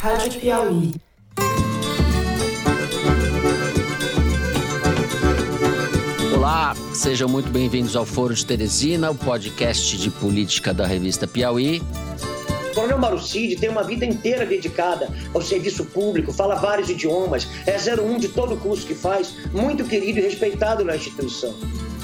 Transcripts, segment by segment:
Rádio Piauí. Olá, sejam muito bem-vindos ao Foro de Teresina, o podcast de política da revista Piauí. O Coronel Marucide tem uma vida inteira dedicada ao serviço público, fala vários idiomas, é 01 de todo o curso que faz, muito querido e respeitado na instituição.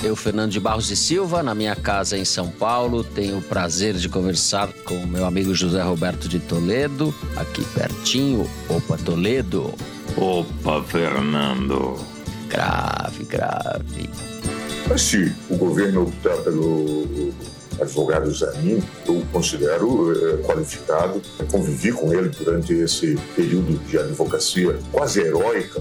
Eu, Fernando de Barros e Silva, na minha casa em São Paulo, tenho o prazer de conversar com o meu amigo José Roberto de Toledo, aqui pertinho. Opa, Toledo. Opa, Fernando. Grave, grave. Mas se o governo optar pelo advogado Zanin, eu considero é, qualificado. Convivi com ele durante esse período de advocacia quase heróica.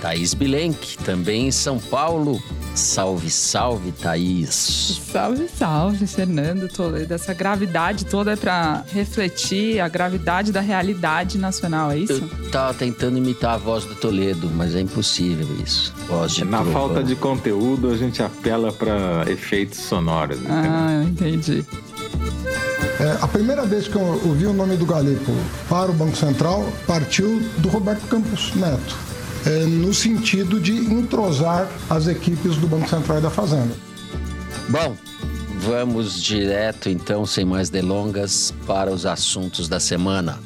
Thaís Bilenque, também em São Paulo. Salve, salve, Thaís. Salve, salve, Fernando Toledo. Essa gravidade toda é para refletir a gravidade da realidade nacional, é isso? Eu tava tentando imitar a voz do Toledo, mas é impossível isso. Voz de Na trovão. falta de conteúdo, a gente apela para efeitos sonoros. entendeu? Ah, entendi. É, a primeira vez que eu ouvi o nome do Galipo para o Banco Central partiu do Roberto Campos Neto, é, no sentido de entrosar as equipes do Banco Central e da Fazenda. Bom, vamos direto então, sem mais delongas, para os assuntos da semana.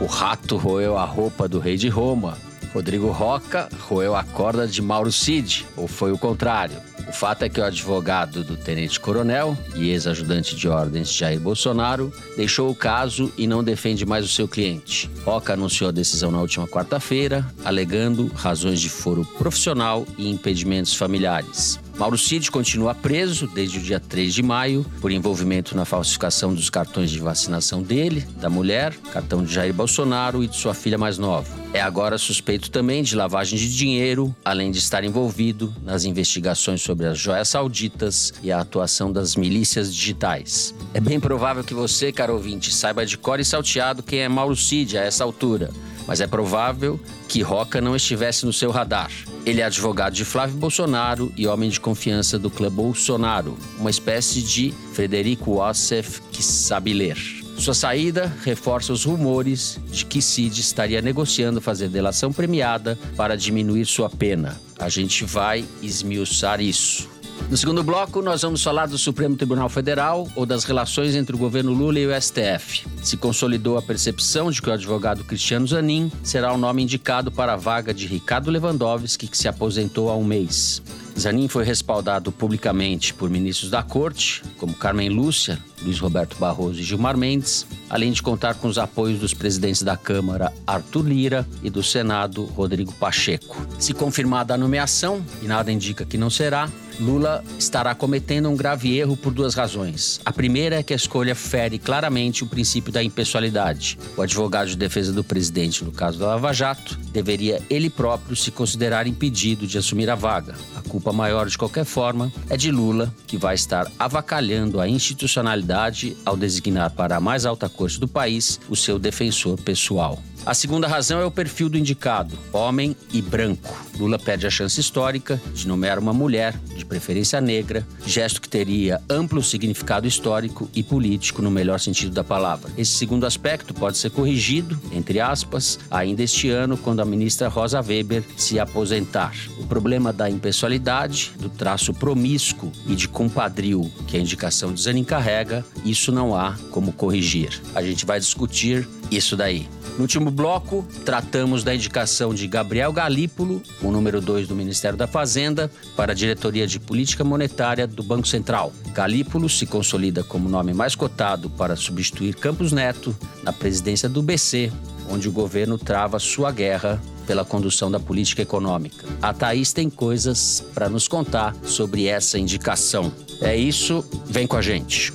O rato roeu a roupa do rei de Roma. Rodrigo Roca roeu a corda de Mauro Cid, ou foi o contrário? O fato é que o advogado do tenente-coronel e ex-ajudante de ordens Jair Bolsonaro deixou o caso e não defende mais o seu cliente. Roca anunciou a decisão na última quarta-feira, alegando razões de foro profissional e impedimentos familiares. Mauro Cid continua preso desde o dia 3 de maio por envolvimento na falsificação dos cartões de vacinação dele, da mulher, cartão de Jair Bolsonaro e de sua filha mais nova. É agora suspeito também de lavagem de dinheiro, além de estar envolvido nas investigações sobre as joias sauditas e a atuação das milícias digitais. É bem provável que você, caro ouvinte, saiba de cor e salteado quem é Mauro Cid a essa altura mas é provável que Roca não estivesse no seu radar. Ele é advogado de Flávio Bolsonaro e homem de confiança do clã Bolsonaro, uma espécie de Frederico Wassef que sabe ler. Sua saída reforça os rumores de que Cid estaria negociando fazer delação premiada para diminuir sua pena. A gente vai esmiuçar isso. No segundo bloco, nós vamos falar do Supremo Tribunal Federal ou das relações entre o governo Lula e o STF. Se consolidou a percepção de que o advogado Cristiano Zanin será o nome indicado para a vaga de Ricardo Lewandowski, que se aposentou há um mês. Zanin foi respaldado publicamente por ministros da corte, como Carmen Lúcia, Luiz Roberto Barroso e Gilmar Mendes, além de contar com os apoios dos presidentes da Câmara, Arthur Lira, e do Senado, Rodrigo Pacheco. Se confirmada a nomeação, e nada indica que não será, Lula estará cometendo um grave erro por duas razões. A primeira é que a escolha fere claramente o princípio da impessoalidade. O advogado de defesa do presidente, no caso da Lava Jato, deveria ele próprio se considerar impedido de assumir a vaga. A culpa maior, de qualquer forma, é de Lula, que vai estar avacalhando a institucionalidade ao designar para a mais alta corte do país o seu defensor pessoal. A segunda razão é o perfil do indicado, homem e branco. Lula perde a chance histórica de nomear uma mulher, de preferência negra, gesto que teria amplo significado histórico e político no melhor sentido da palavra. Esse segundo aspecto pode ser corrigido, entre aspas, ainda este ano, quando a ministra Rosa Weber se aposentar. O problema da impessoalidade, do traço promíscuo e de compadril que a indicação de Zanin carrega, isso não há como corrigir. A gente vai discutir isso daí. No último bloco, tratamos da indicação de Gabriel Galípolo, o número 2 do Ministério da Fazenda, para a diretoria de política monetária do Banco Central. Galípolo se consolida como nome mais cotado para substituir Campos Neto na presidência do BC, onde o governo trava sua guerra pela condução da política econômica. A Thaís tem coisas para nos contar sobre essa indicação. É isso, vem com a gente.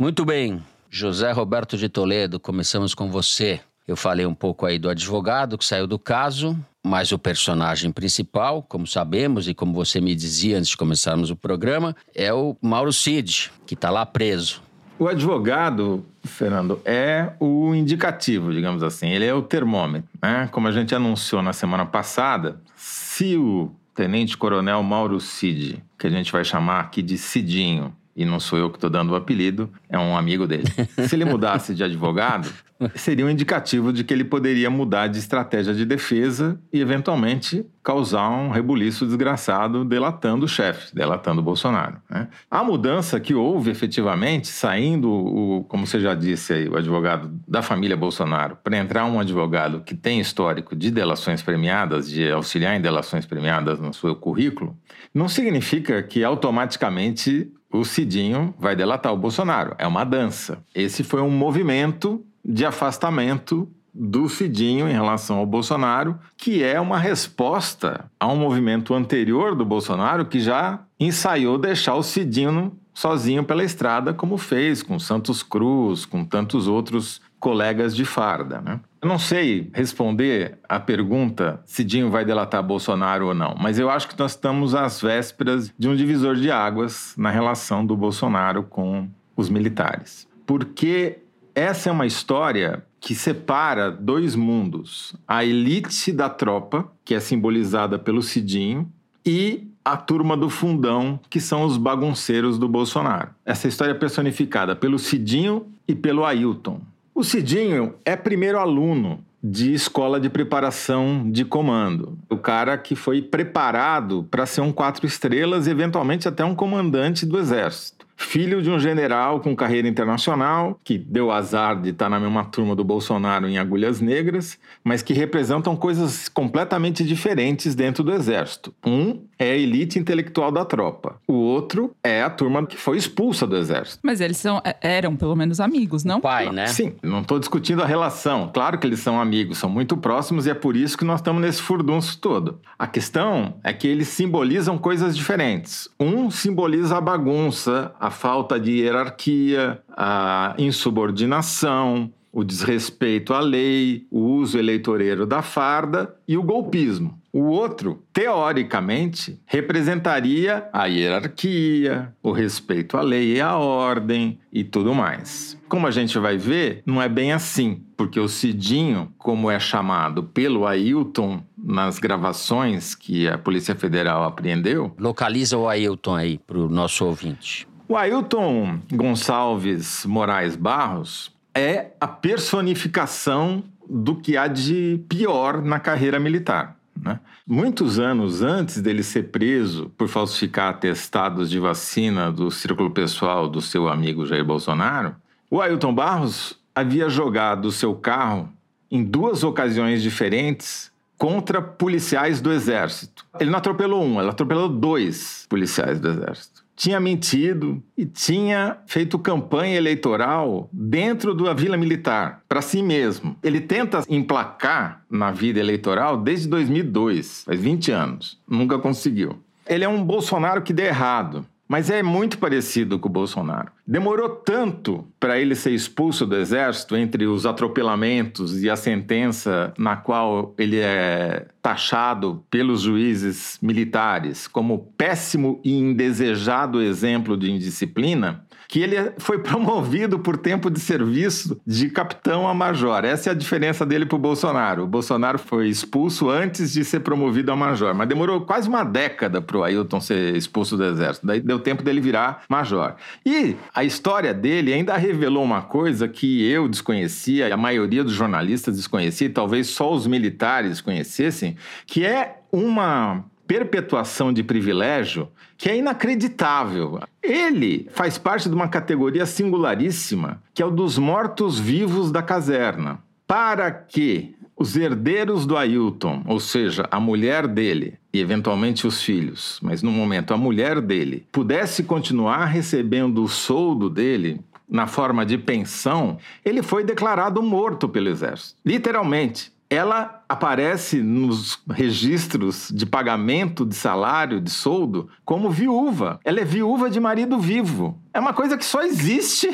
Muito bem, José Roberto de Toledo, começamos com você. Eu falei um pouco aí do advogado que saiu do caso, mas o personagem principal, como sabemos e como você me dizia antes de começarmos o programa, é o Mauro Cid, que está lá preso. O advogado, Fernando, é o indicativo, digamos assim. Ele é o termômetro. Né? Como a gente anunciou na semana passada, se o Tenente Coronel Mauro Cid, que a gente vai chamar aqui de Cidinho, e não sou eu que estou dando o apelido, é um amigo dele. Se ele mudasse de advogado, seria um indicativo de que ele poderia mudar de estratégia de defesa e, eventualmente, causar um rebuliço desgraçado delatando o chefe, delatando o Bolsonaro. Né? A mudança que houve efetivamente, saindo, o, como você já disse aí, o advogado da família Bolsonaro, para entrar um advogado que tem histórico de delações premiadas, de auxiliar em delações premiadas no seu currículo, não significa que automaticamente o Cidinho vai delatar o Bolsonaro. É uma dança. Esse foi um movimento de afastamento do Cidinho em relação ao Bolsonaro, que é uma resposta a um movimento anterior do Bolsonaro que já ensaiou deixar o Cidinho sozinho pela estrada, como fez com Santos Cruz, com tantos outros colegas de farda. Né? Eu não sei responder a pergunta se Dinho vai delatar Bolsonaro ou não, mas eu acho que nós estamos às vésperas de um divisor de águas na relação do Bolsonaro com os militares. Porque essa é uma história que separa dois mundos: a elite da tropa, que é simbolizada pelo Cidinho, e a turma do fundão, que são os bagunceiros do Bolsonaro. Essa história é personificada pelo Cidinho e pelo Ailton. O Cidinho é primeiro aluno de escola de preparação de comando. O cara que foi preparado para ser um quatro estrelas e eventualmente até um comandante do exército filho de um general com carreira internacional, que deu azar de estar na mesma turma do Bolsonaro em Agulhas Negras, mas que representam coisas completamente diferentes dentro do exército. Um é a elite intelectual da tropa, o outro é a turma que foi expulsa do exército. Mas eles são, é, eram pelo menos amigos, não? Pai, né? Sim, não estou discutindo a relação. Claro que eles são amigos, são muito próximos e é por isso que nós estamos nesse furdunço todo. A questão é que eles simbolizam coisas diferentes. Um simboliza a bagunça, a falta de hierarquia, a insubordinação, o desrespeito à lei, o uso eleitoreiro da farda e o golpismo. O outro, teoricamente, representaria a hierarquia, o respeito à lei e à ordem e tudo mais. Como a gente vai ver, não é bem assim, porque o Cidinho, como é chamado pelo Ailton nas gravações que a Polícia Federal apreendeu. Localiza o Ailton aí para o nosso ouvinte. O Ailton Gonçalves Moraes Barros é a personificação do que há de pior na carreira militar. Né? Muitos anos antes dele ser preso por falsificar atestados de vacina do círculo pessoal do seu amigo Jair Bolsonaro, o Ailton Barros havia jogado seu carro em duas ocasiões diferentes contra policiais do exército. Ele não atropelou um, ele atropelou dois policiais do exército tinha mentido e tinha feito campanha eleitoral dentro da Vila Militar, para si mesmo. Ele tenta emplacar na vida eleitoral desde 2002, faz 20 anos. Nunca conseguiu. Ele é um Bolsonaro que deu errado. Mas é muito parecido com o Bolsonaro. Demorou tanto para ele ser expulso do exército entre os atropelamentos e a sentença na qual ele é taxado pelos juízes militares como péssimo e indesejado exemplo de indisciplina, que ele foi promovido por tempo de serviço de capitão a major. Essa é a diferença dele para o Bolsonaro. O Bolsonaro foi expulso antes de ser promovido a major, mas demorou quase uma década para o Ailton ser expulso do exército. Daí deu tempo dele virar major. E a história dele ainda revelou uma coisa que eu desconhecia, e a maioria dos jornalistas desconhecia, e talvez só os militares conhecessem, que é uma perpetuação de privilégio que é inacreditável. Ele faz parte de uma categoria singularíssima, que é o dos mortos-vivos da caserna. Para que os herdeiros do Ailton, ou seja, a mulher dele e eventualmente os filhos, mas no momento a mulher dele, pudesse continuar recebendo o soldo dele, na forma de pensão, ele foi declarado morto pelo exército. Literalmente ela aparece nos registros de pagamento de salário, de soldo, como viúva. Ela é viúva de marido vivo. É uma coisa que só existe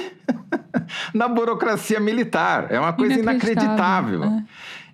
na burocracia militar. É uma coisa inacreditável. É.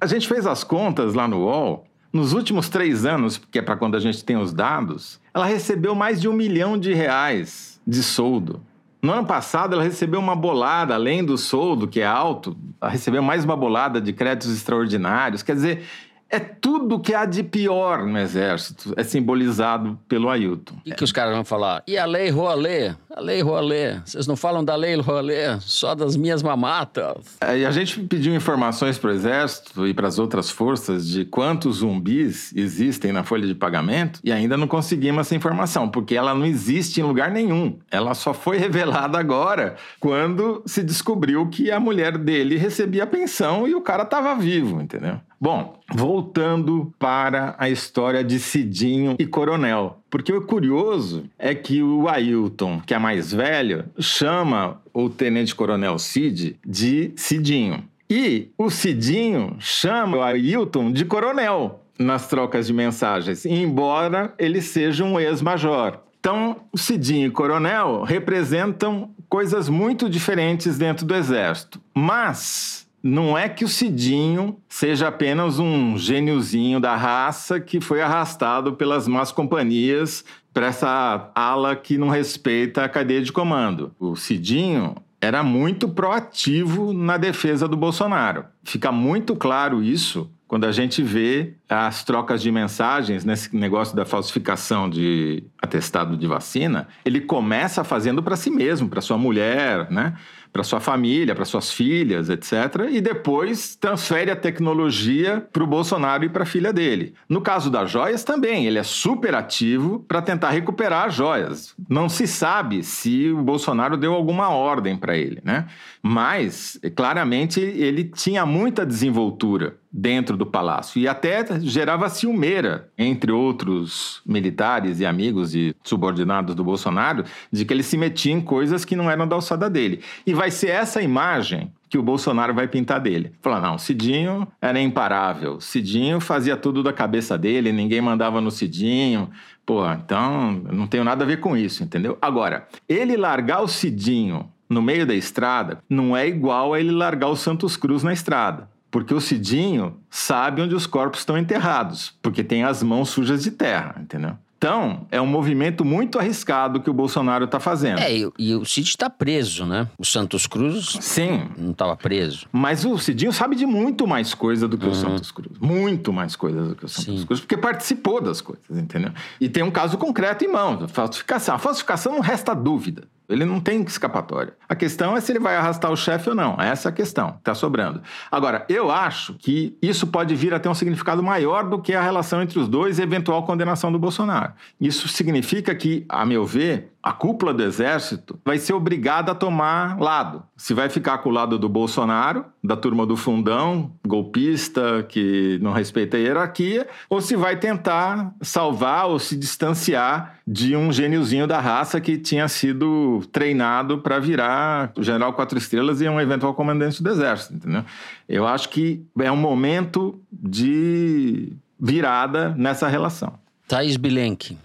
A gente fez as contas lá no UOL. Nos últimos três anos, que é para quando a gente tem os dados, ela recebeu mais de um milhão de reais de soldo. No ano passado, ela recebeu uma bolada, além do soldo, que é alto, ela recebeu mais uma bolada de créditos extraordinários. Quer dizer, É tudo que há de pior no exército é simbolizado pelo Ailton. O que, que os caras vão falar? E a lei Rouanet? A lei Rouanet. Vocês não falam da lei Rouanet, só das minhas mamatas. É, E a gente pediu informações para o Exército e para as outras forças de quantos zumbis existem na folha de pagamento e ainda não conseguimos essa informação, porque ela não existe em lugar nenhum. Ela só foi revelada agora, quando se descobriu que a mulher dele recebia pensão e o cara estava vivo, entendeu? Bom, voltando para a história de Cidinho e Coronel. Porque o curioso é que o Ailton, que é mais velho, chama o Tenente Coronel Cid de Cidinho. E o Cidinho chama o Ailton de Coronel nas trocas de mensagens, embora ele seja um ex-major. Então, Cidinho e Coronel representam coisas muito diferentes dentro do Exército. Mas não é que o Cidinho seja apenas um gêniozinho da raça que foi arrastado pelas más companhias para essa ala que não respeita a cadeia de comando. O Cidinho era muito proativo na defesa do Bolsonaro. Fica muito claro isso quando a gente vê as trocas de mensagens nesse negócio da falsificação de atestado de vacina, ele começa fazendo para si mesmo, para sua mulher, né? para sua família, para suas filhas, etc. E depois transfere a tecnologia para o Bolsonaro e para a filha dele. No caso das joias também, ele é super ativo para tentar recuperar as joias. Não se sabe se o Bolsonaro deu alguma ordem para ele, né? Mas claramente ele tinha muita desenvoltura dentro do palácio e até gerava ciumeira entre outros militares e amigos e subordinados do Bolsonaro de que ele se metia em coisas que não eram da alçada dele. E vai ser essa imagem que o Bolsonaro vai pintar dele. Falar, não, Cidinho era imparável. Cidinho fazia tudo da cabeça dele, ninguém mandava no Cidinho. Pô, então não tenho nada a ver com isso, entendeu? Agora, ele largar o Cidinho no meio da estrada não é igual a ele largar o Santos Cruz na estrada. Porque o Cidinho sabe onde os corpos estão enterrados, porque tem as mãos sujas de terra, entendeu? Então, é um movimento muito arriscado que o Bolsonaro está fazendo. É, e, e o Cid está preso, né? O Santos Cruz Sim, não estava preso. mas o Cidinho sabe de muito mais coisa do que o Santos Cruz. Muito mais coisa do que o Santos Uhum. Sim. Cruz, porque participou das coisas, entendeu? E tem um caso concreto em mãos, falsificação. A falsificação não resta dúvida. Ele não tem escapatória. A questão é se ele vai arrastar o chefe ou não. Essa é a questão que está sobrando. Agora, eu acho que isso pode vir a ter um significado maior do que a relação entre os dois e eventual condenação do Bolsonaro. Isso significa que, a meu ver, a cúpula do Exército vai ser obrigada a tomar lado. Se vai ficar com o lado do Bolsonaro, da turma do fundão, golpista, que não respeita a hierarquia, ou se vai tentar salvar ou se distanciar de um gêniozinho da raça que tinha sido treinado para virar general quatro estrelas e um eventual comandante do Exército, entendeu? Eu acho que é um momento de virada nessa relação. Thaís Bilenque.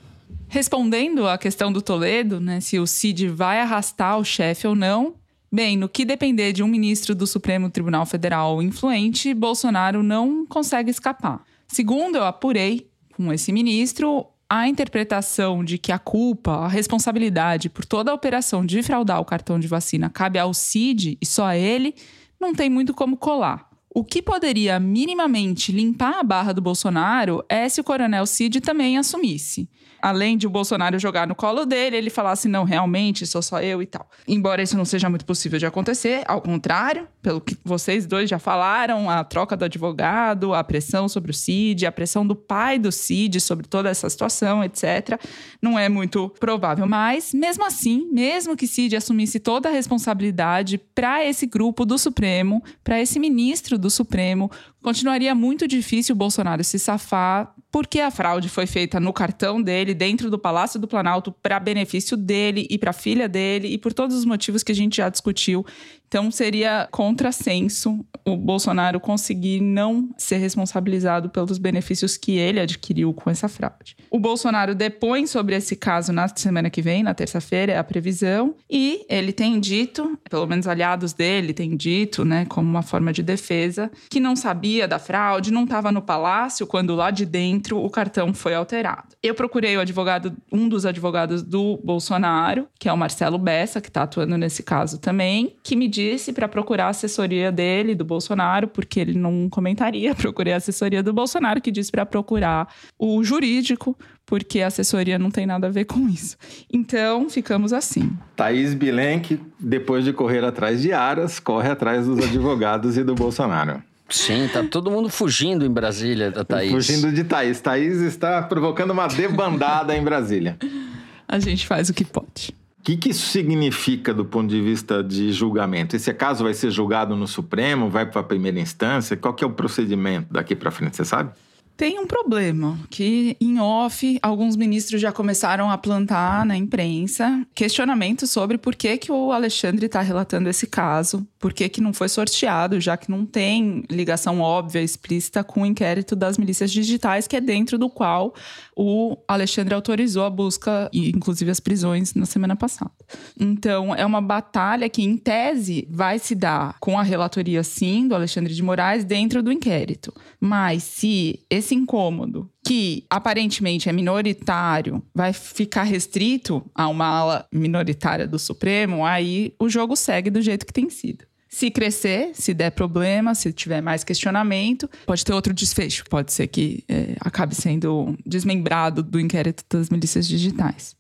Respondendo à questão do Toledo, né, se o Cid vai arrastar o chefe ou não, bem, no que depender de um ministro do Supremo Tribunal Federal influente, Bolsonaro não consegue escapar. Segundo eu apurei com esse ministro, a interpretação de que a culpa, a responsabilidade por toda a operação de fraudar o cartão de vacina cabe ao Cid e só a ele, não tem muito como colar. O que poderia minimamente limpar a barra do Bolsonaro é se o Coronel Cid também assumisse. Além de o Bolsonaro jogar no colo dele, ele falasse, não, realmente, sou só eu e tal. Embora isso não seja muito possível de acontecer, ao contrário, pelo que vocês dois já falaram, a troca do advogado, a pressão sobre o Cid, a pressão do pai do Cid sobre toda essa situação, etc., não é muito provável. Mas, mesmo assim, mesmo que Cid assumisse toda a responsabilidade para esse grupo do Supremo, para esse ministro do Supremo, continuaria muito difícil o Bolsonaro se safar, porque a fraude foi feita no cartão dele, dentro do Palácio do Planalto, para benefício dele e para a filha dele, e por todos os motivos que a gente já discutiu. Então seria contrassenso o Bolsonaro conseguir não ser responsabilizado pelos benefícios que ele adquiriu com essa fraude. O Bolsonaro depõe sobre esse caso na semana que vem, na terça-feira, é a previsão, e ele tem dito, pelo menos aliados dele têm dito, né, como uma forma de defesa, que não sabia da fraude, não estava no palácio quando lá de dentro o cartão foi alterado. Eu procurei o advogado, um dos advogados do Bolsonaro, que é o Marcelo Bessa, que está atuando nesse caso também, que me disse para procurar a assessoria dele, do Bolsonaro, porque ele não comentaria. Procurei a assessoria do Bolsonaro, que disse para procurar o jurídico, porque a assessoria não tem nada a ver com isso. Então, ficamos assim. Thaís Bilenque, depois de correr atrás de Aras, corre atrás dos advogados e do Bolsonaro. Sim, tá todo mundo fugindo em Brasília da Thaís. Fugindo de Thaís. Thaís está provocando uma debandada em Brasília. A gente faz o que pode. O que, que isso significa do ponto de vista de julgamento? Esse caso vai ser julgado no Supremo, vai para a primeira instância? Qual que é o procedimento daqui para frente, você sabe? Tem um problema, que em off, alguns ministros já começaram a plantar na imprensa questionamentos sobre por que, que o Alexandre está relatando esse caso, por que, que não foi sorteado, já que não tem ligação óbvia, explícita com o inquérito das milícias digitais, que é dentro do qual o Alexandre autorizou a busca e, inclusive, as prisões na semana passada. Então, é uma batalha que, em tese, vai se dar com a relatoria, sim, do Alexandre de Moraes, dentro do inquérito. Mas se esse incômodo, que aparentemente é minoritário, vai ficar restrito a uma ala minoritária do Supremo, aí o jogo segue do jeito que tem sido. Se crescer, se der problema, se tiver mais questionamento, pode ter outro desfecho. Pode ser que é, acabe sendo desmembrado do inquérito das milícias digitais.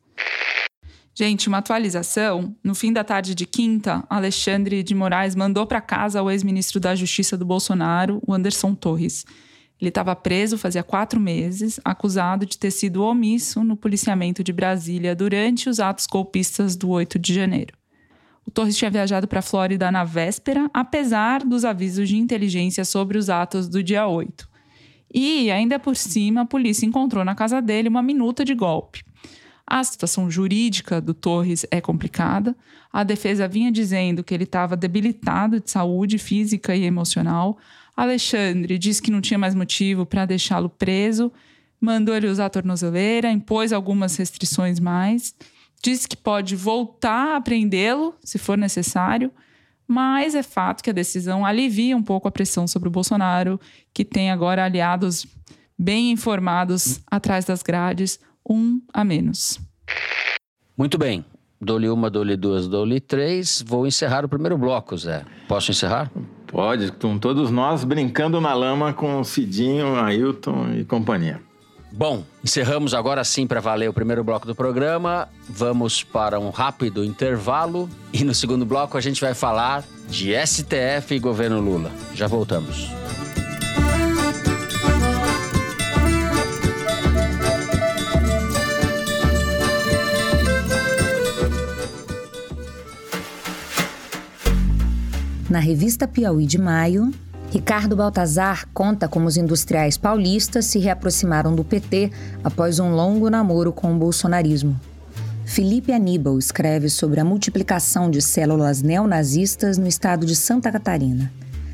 Gente, uma atualização. No fim da tarde de quinta, Alexandre de Moraes mandou para casa o ex-ministro da Justiça do Bolsonaro, o Anderson Torres. Ele estava preso fazia quatro meses, acusado de ter sido omisso no policiamento de Brasília durante os atos golpistas do 8 de janeiro. O Torres tinha viajado para a Flórida na véspera, apesar dos avisos de inteligência sobre os atos do dia 8. E, ainda por cima, a polícia encontrou na casa dele uma minuta de golpe. A situação jurídica do Torres é complicada. A defesa vinha dizendo que ele estava debilitado de saúde física e emocional, Alexandre disse que não tinha mais motivo para deixá-lo preso, mandou ele usar a tornozeleira, impôs algumas restrições mais, disse que pode voltar a prendê-lo se for necessário, mas é fato que a decisão alivia um pouco a pressão sobre o Bolsonaro, que tem agora aliados bem informados atrás das grades, um a menos. Muito bem. Dou-lhe uma, dou-lhe duas, dou-lhe três. Vou encerrar o primeiro bloco, Zé. Posso encerrar? Pode, com todos nós brincando na lama com Cidinho, Ailton e companhia. Bom, encerramos agora sim para valer o primeiro bloco do programa. Vamos para um rápido intervalo e no segundo bloco a gente vai falar de STF e governo Lula. Já voltamos. Na revista Piauí de maio, Ricardo Baltazar conta como os industriais paulistas se reaproximaram do PT após um longo namoro com o bolsonarismo. Felipe Aníbal escreve sobre a multiplicação de células neonazistas no estado de Santa Catarina.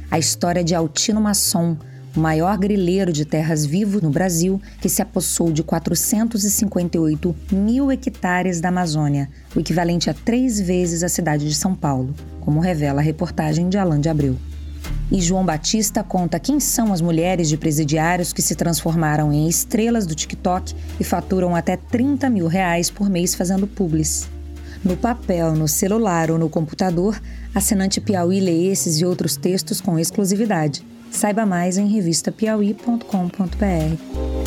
A história de Altino Masson, o maior grileiro de terras vivo no Brasil, que se apossou de 458 mil hectares da Amazônia, o equivalente a três vezes a cidade de São Paulo, como revela a reportagem de Alain de Abreu. E João Batista conta quem são as mulheres de presidiários que se transformaram em estrelas do TikTok e faturam até 30 mil reais por mês fazendo publis. No papel, no celular ou no computador, assinante Piauí lê esses e outros textos com exclusividade. Saiba mais em revistapiauí.com.br.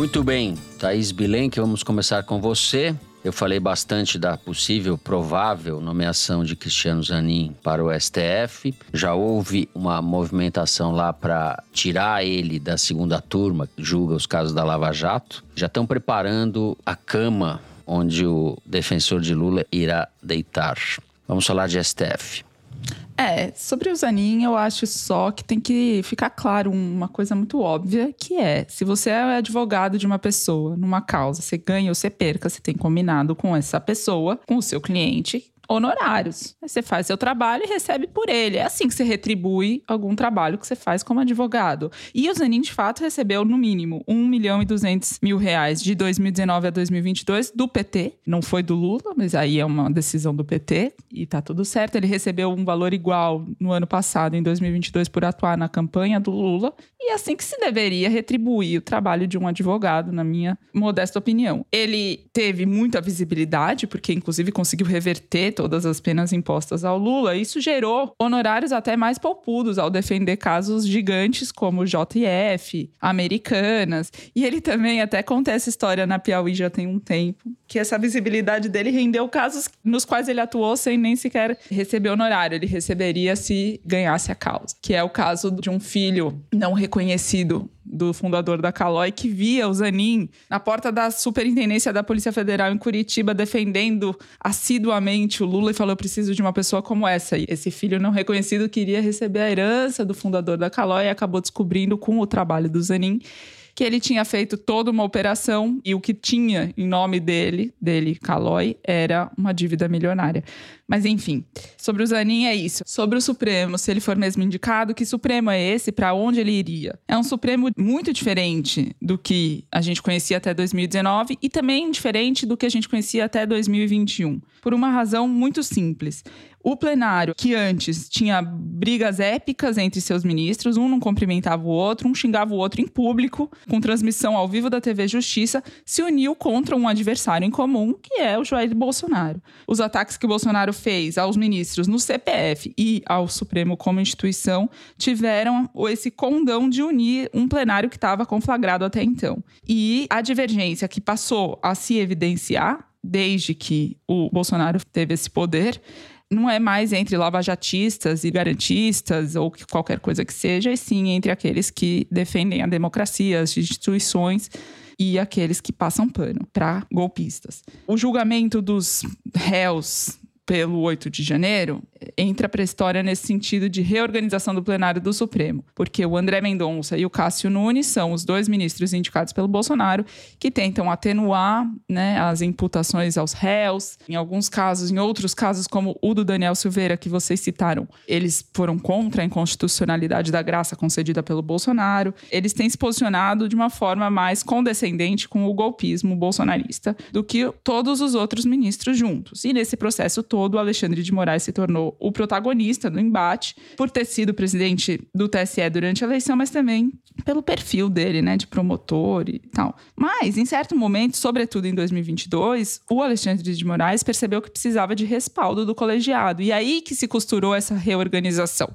Muito bem, Thaís Bilenque, vamos começar com você. Eu falei bastante da possível, provável nomeação de Cristiano Zanin para o STF. Já houve uma movimentação lá para tirar ele da segunda turma que julga os casos da Lava Jato. Já estão preparando a cama onde o defensor de Lula irá deitar. Vamos falar de STF. É, sobre o Zanin, eu acho só que tem que ficar claro uma coisa muito óbvia, que é, se você é advogado de uma pessoa numa causa, você ganha ou você perca, você tem combinado com essa pessoa, com o seu cliente, honorários. Você faz seu trabalho e recebe por ele. É assim que você retribui algum trabalho que você faz como advogado. E o Zanin, de fato, recebeu, no mínimo, 1 milhão e 200 mil reais de 2019 a 2022 do PT. Não foi do Lula, mas aí é uma decisão do PT e tá tudo certo. Ele recebeu um valor igual no ano passado, em 2022, por atuar na campanha do Lula. E é assim que se deveria retribuir o trabalho de um advogado, na minha modesta opinião. Ele teve muita visibilidade, porque inclusive conseguiu reverter todas as penas impostas ao Lula. Isso gerou honorários até mais poupudos ao defender casos gigantes como JF, Americanas. E ele também até conta essa história na Piauí já tem um tempo, que essa visibilidade dele rendeu casos nos quais ele atuou sem nem sequer receber honorário. Ele receberia se ganhasse a causa, que é o caso de um filho não reconhecido do fundador da Calói, que via o Zanin na porta da Superintendência da Polícia Federal em Curitiba defendendo assiduamente o Lula e falou: Eu preciso de uma pessoa como essa. E esse filho não reconhecido queria receber a herança do fundador da Calói e acabou descobrindo com o trabalho do Zanin que ele tinha feito toda uma operação e o que tinha em nome dele, dele, Calói, era uma dívida milionária. Mas enfim, sobre o Zanin é isso. Sobre o Supremo, se ele for mesmo indicado, que Supremo é esse? Para onde ele iria? É um Supremo muito diferente do que a gente conhecia até 2019 e também diferente do que a gente conhecia até 2021. Por uma razão muito simples. O plenário, que antes tinha brigas épicas entre seus ministros, um não cumprimentava o outro, um xingava o outro em público, com transmissão ao vivo da TV Justiça, se uniu contra um adversário em comum, que é o Jair Bolsonaro. Os ataques que Bolsonaro fez aos ministros no CPF e ao Supremo como instituição tiveram esse condão de unir um plenário que estava conflagrado até então. E a divergência que passou a se evidenciar desde que o Bolsonaro teve esse poder não é mais entre lavajatistas e garantistas ou qualquer coisa que seja, e sim entre aqueles que defendem a democracia, as instituições e aqueles que passam pano para golpistas. O julgamento dos réus pelo 8 de janeiro entra para a história nesse sentido de reorganização do plenário do Supremo, porque o André Mendonça e o Cássio Nunes são os dois ministros indicados pelo Bolsonaro que tentam atenuar né, as imputações aos réus. Em alguns casos, em outros casos, como o do Daniel Silveira, que vocês citaram, eles foram contra a inconstitucionalidade da graça concedida pelo Bolsonaro. Eles têm se posicionado de uma forma mais condescendente com o golpismo bolsonarista do que todos os outros ministros juntos. E nesse processo todo, Alexandre de Moraes se tornou o protagonista do embate, por ter sido presidente do TSE durante a eleição, mas também pelo perfil dele, né, de promotor e tal. Mas, em certo momento, sobretudo em 2022, o Alexandre de Moraes percebeu que precisava de respaldo do colegiado. E aí que se costurou essa reorganização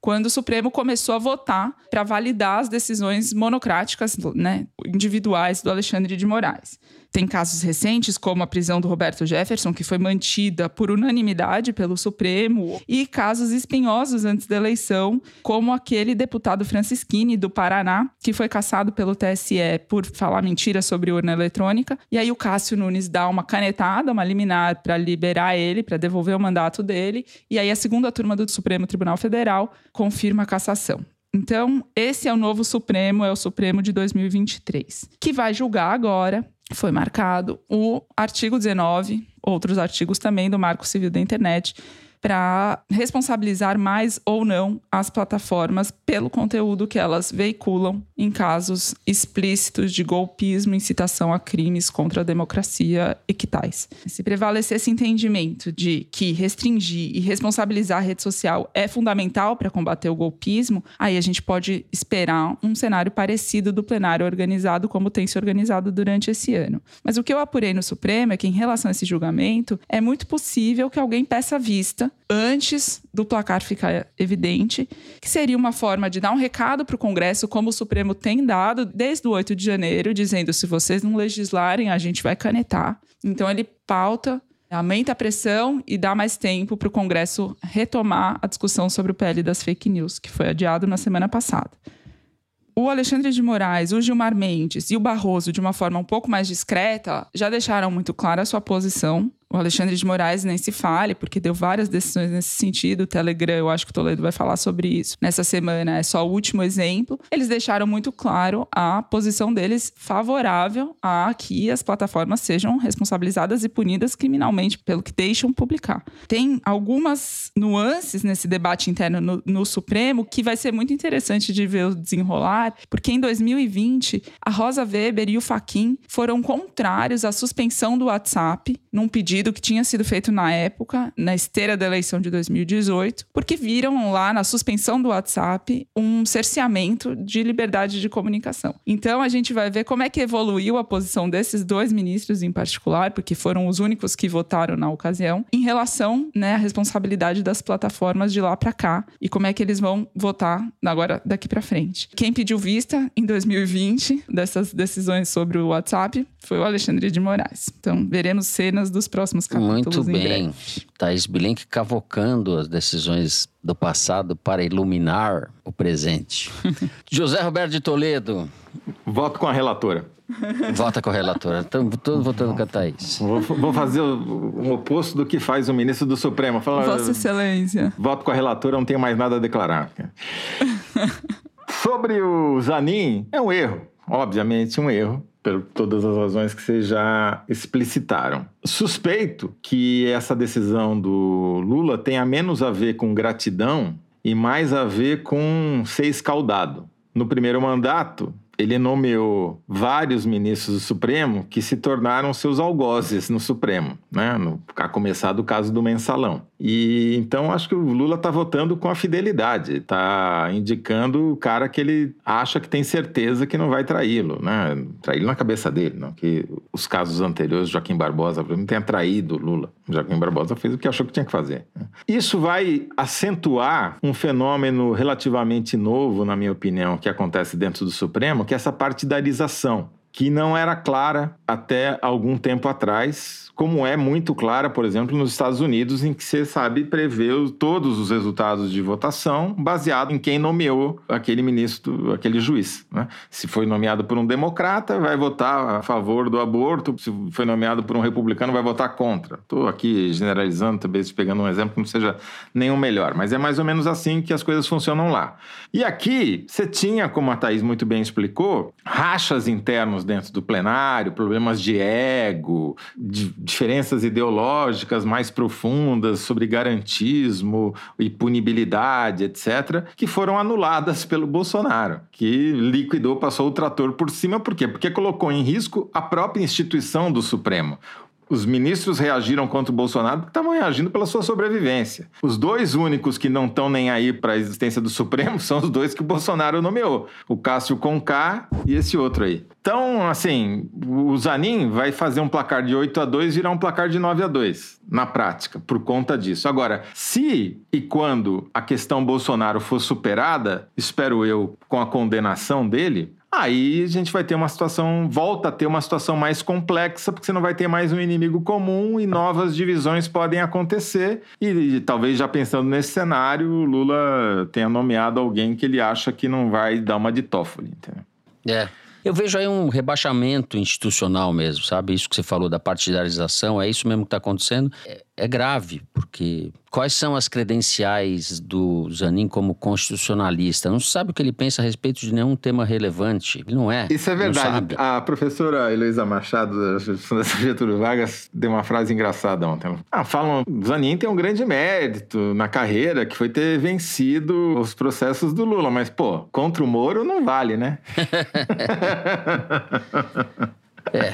quando o Supremo começou a votar para validar as decisões monocráticas, né, individuais do Alexandre de Moraes. Tem casos recentes, como a prisão do Roberto Jefferson, que foi mantida por unanimidade pelo Supremo, e casos espinhosos antes da eleição, como aquele deputado Francisquini, do Paraná, que foi caçado pelo TSE por falar mentira sobre urna eletrônica. E aí o Cássio Nunes dá uma canetada, uma liminar, para liberar ele, para devolver o mandato dele. E aí a segunda turma do Supremo Tribunal Federal confirma a cassação. Então, esse é o novo Supremo, é o Supremo de 2023, que vai julgar agora foi marcado o artigo 19, outros artigos também do Marco Civil da Internet, para responsabilizar mais ou não as plataformas pelo conteúdo que elas veiculam em casos explícitos de golpismo, incitação a crimes contra a democracia e que tais. Se prevalecer esse entendimento de que restringir e responsabilizar a rede social é fundamental para combater o golpismo, aí a gente pode esperar um cenário parecido do plenário organizado como tem se organizado durante esse ano. Mas o que eu apurei no Supremo é que em relação a esse julgamento, é muito possível que alguém peça vista antes do placar ficar evidente, que seria uma forma de dar um recado para o Congresso, como o Supremo tem dado desde o 8 de janeiro, dizendo: se vocês não legislarem, a gente vai canetar. Então, ele pauta aumenta a pressão e dá mais tempo para o Congresso retomar a discussão sobre o PL das fake news, que foi adiado na semana passada. O Alexandre de Moraes, o Gilmar Mendes e o Barroso, de uma forma um pouco mais discreta, já deixaram muito clara a sua posição O Alexandre de Moraes nem se fale, porque deu várias decisões nesse sentido. O Telegram, eu acho que o Toledo vai falar sobre isso nessa semana, é só o último exemplo. Eles deixaram muito claro a posição deles favorável a que as plataformas sejam responsabilizadas e punidas criminalmente pelo que deixam publicar. Tem algumas nuances nesse debate interno no, no Supremo que vai ser muito interessante de ver o desenrolar, porque em 2020 a Rosa Weber e o Faquin foram contrários à suspensão do WhatsApp num pedido que tinha sido feito na época, na esteira da eleição de 2018, porque viram lá na suspensão do WhatsApp um cerceamento de liberdade de comunicação. Então a gente vai ver como é que evoluiu a posição desses dois ministros em particular, porque foram os únicos que votaram na ocasião, em relação né, à responsabilidade das plataformas de lá para cá e como é que eles vão votar agora daqui para frente. Quem pediu vista em 2020 dessas decisões sobre o WhatsApp foi o Alexandre de Moraes. Então veremos cenas dos próximos capítulos. Muito bem. Thaís Bilenque cavocando as decisões do passado para iluminar o presente. José Roberto de Toledo. Voto com a relatora. Vota com a relatora. Estamos todos votando com a Thaís. Vou, vou fazer o, o, oposto do que faz o ministro do Supremo. Fala, Vossa Excelência. Voto com a relatora, não tenho mais nada a declarar. Sobre o Zanin, é um erro. Obviamente, um erro por todas as razões que vocês já explicitaram. Suspeito que essa decisão do Lula tenha menos a ver com gratidão e mais a ver com ser escaldado. No primeiro mandato, ele nomeou vários ministros do Supremo que se tornaram seus algozes no Supremo, né? No, a começar do caso do mensalão. E então acho que o Lula está votando com a fidelidade, está indicando o cara que ele acha que tem certeza que não vai traí-lo, né? Traí-lo na cabeça dele, não que os casos anteriores, Joaquim Barbosa, por exemplo, tenha traído o Lula. Joaquim Barbosa fez o que achou que tinha que fazer. Né? Isso vai acentuar um fenômeno relativamente novo, na minha opinião, que acontece dentro do Supremo, que é essa partidarização, que não era clara até algum tempo atrás, como é muito clara, por exemplo, nos Estados Unidos, em que você sabe prever todos os resultados de votação baseado em quem nomeou aquele ministro, aquele juiz. Né? Se foi nomeado por um democrata, vai votar a favor do aborto, se foi nomeado por um republicano, vai votar contra. Estou aqui generalizando, talvez pegando um exemplo que não seja nenhum melhor, mas é mais ou menos assim que as coisas funcionam lá. E aqui, você tinha, como a Thaís muito bem explicou, rachas internos dentro do plenário, problemas de ego, de diferenças ideológicas mais profundas sobre garantismo e punibilidade, etc., que foram anuladas pelo Bolsonaro, que liquidou, passou o trator por cima, por quê? Porque colocou em risco a própria instituição do Supremo os ministros reagiram contra o Bolsonaro porque estavam reagindo pela sua sobrevivência. Os dois únicos que não estão nem aí para a existência do Supremo são os dois que o Bolsonaro nomeou: o Cássio Conká e esse outro aí. Então, assim, o Zanin vai fazer um placar de 8 a 2 virar um placar de 9 a 2 na prática, por conta disso. Agora, se e quando a questão Bolsonaro for superada, espero eu, com a condenação dele, Aí a gente vai ter uma situação, volta a ter uma situação mais complexa, porque você não vai ter mais um inimigo comum e novas divisões podem acontecer. E, e talvez já pensando nesse cenário, o Lula tenha nomeado alguém que ele acha que não vai dar uma de Toffoli, entendeu? É. Eu vejo aí um rebaixamento institucional mesmo, sabe? Isso que você falou da partidarização, é isso mesmo que está acontecendo. É, é, grave, porque quais são as credenciais do Zanin como constitucionalista? Não sabe o que ele pensa a respeito de nenhum tema relevante. Ele não é. Isso é verdade. A professora Heloísa Machado, da Getúlio Vargas, deu uma frase engraçada ontem. Ah, falam, Zanin tem um grande mérito na carreira, que foi ter vencido os processos do Lula. Mas, pô, contra o Moro não vale, né? é.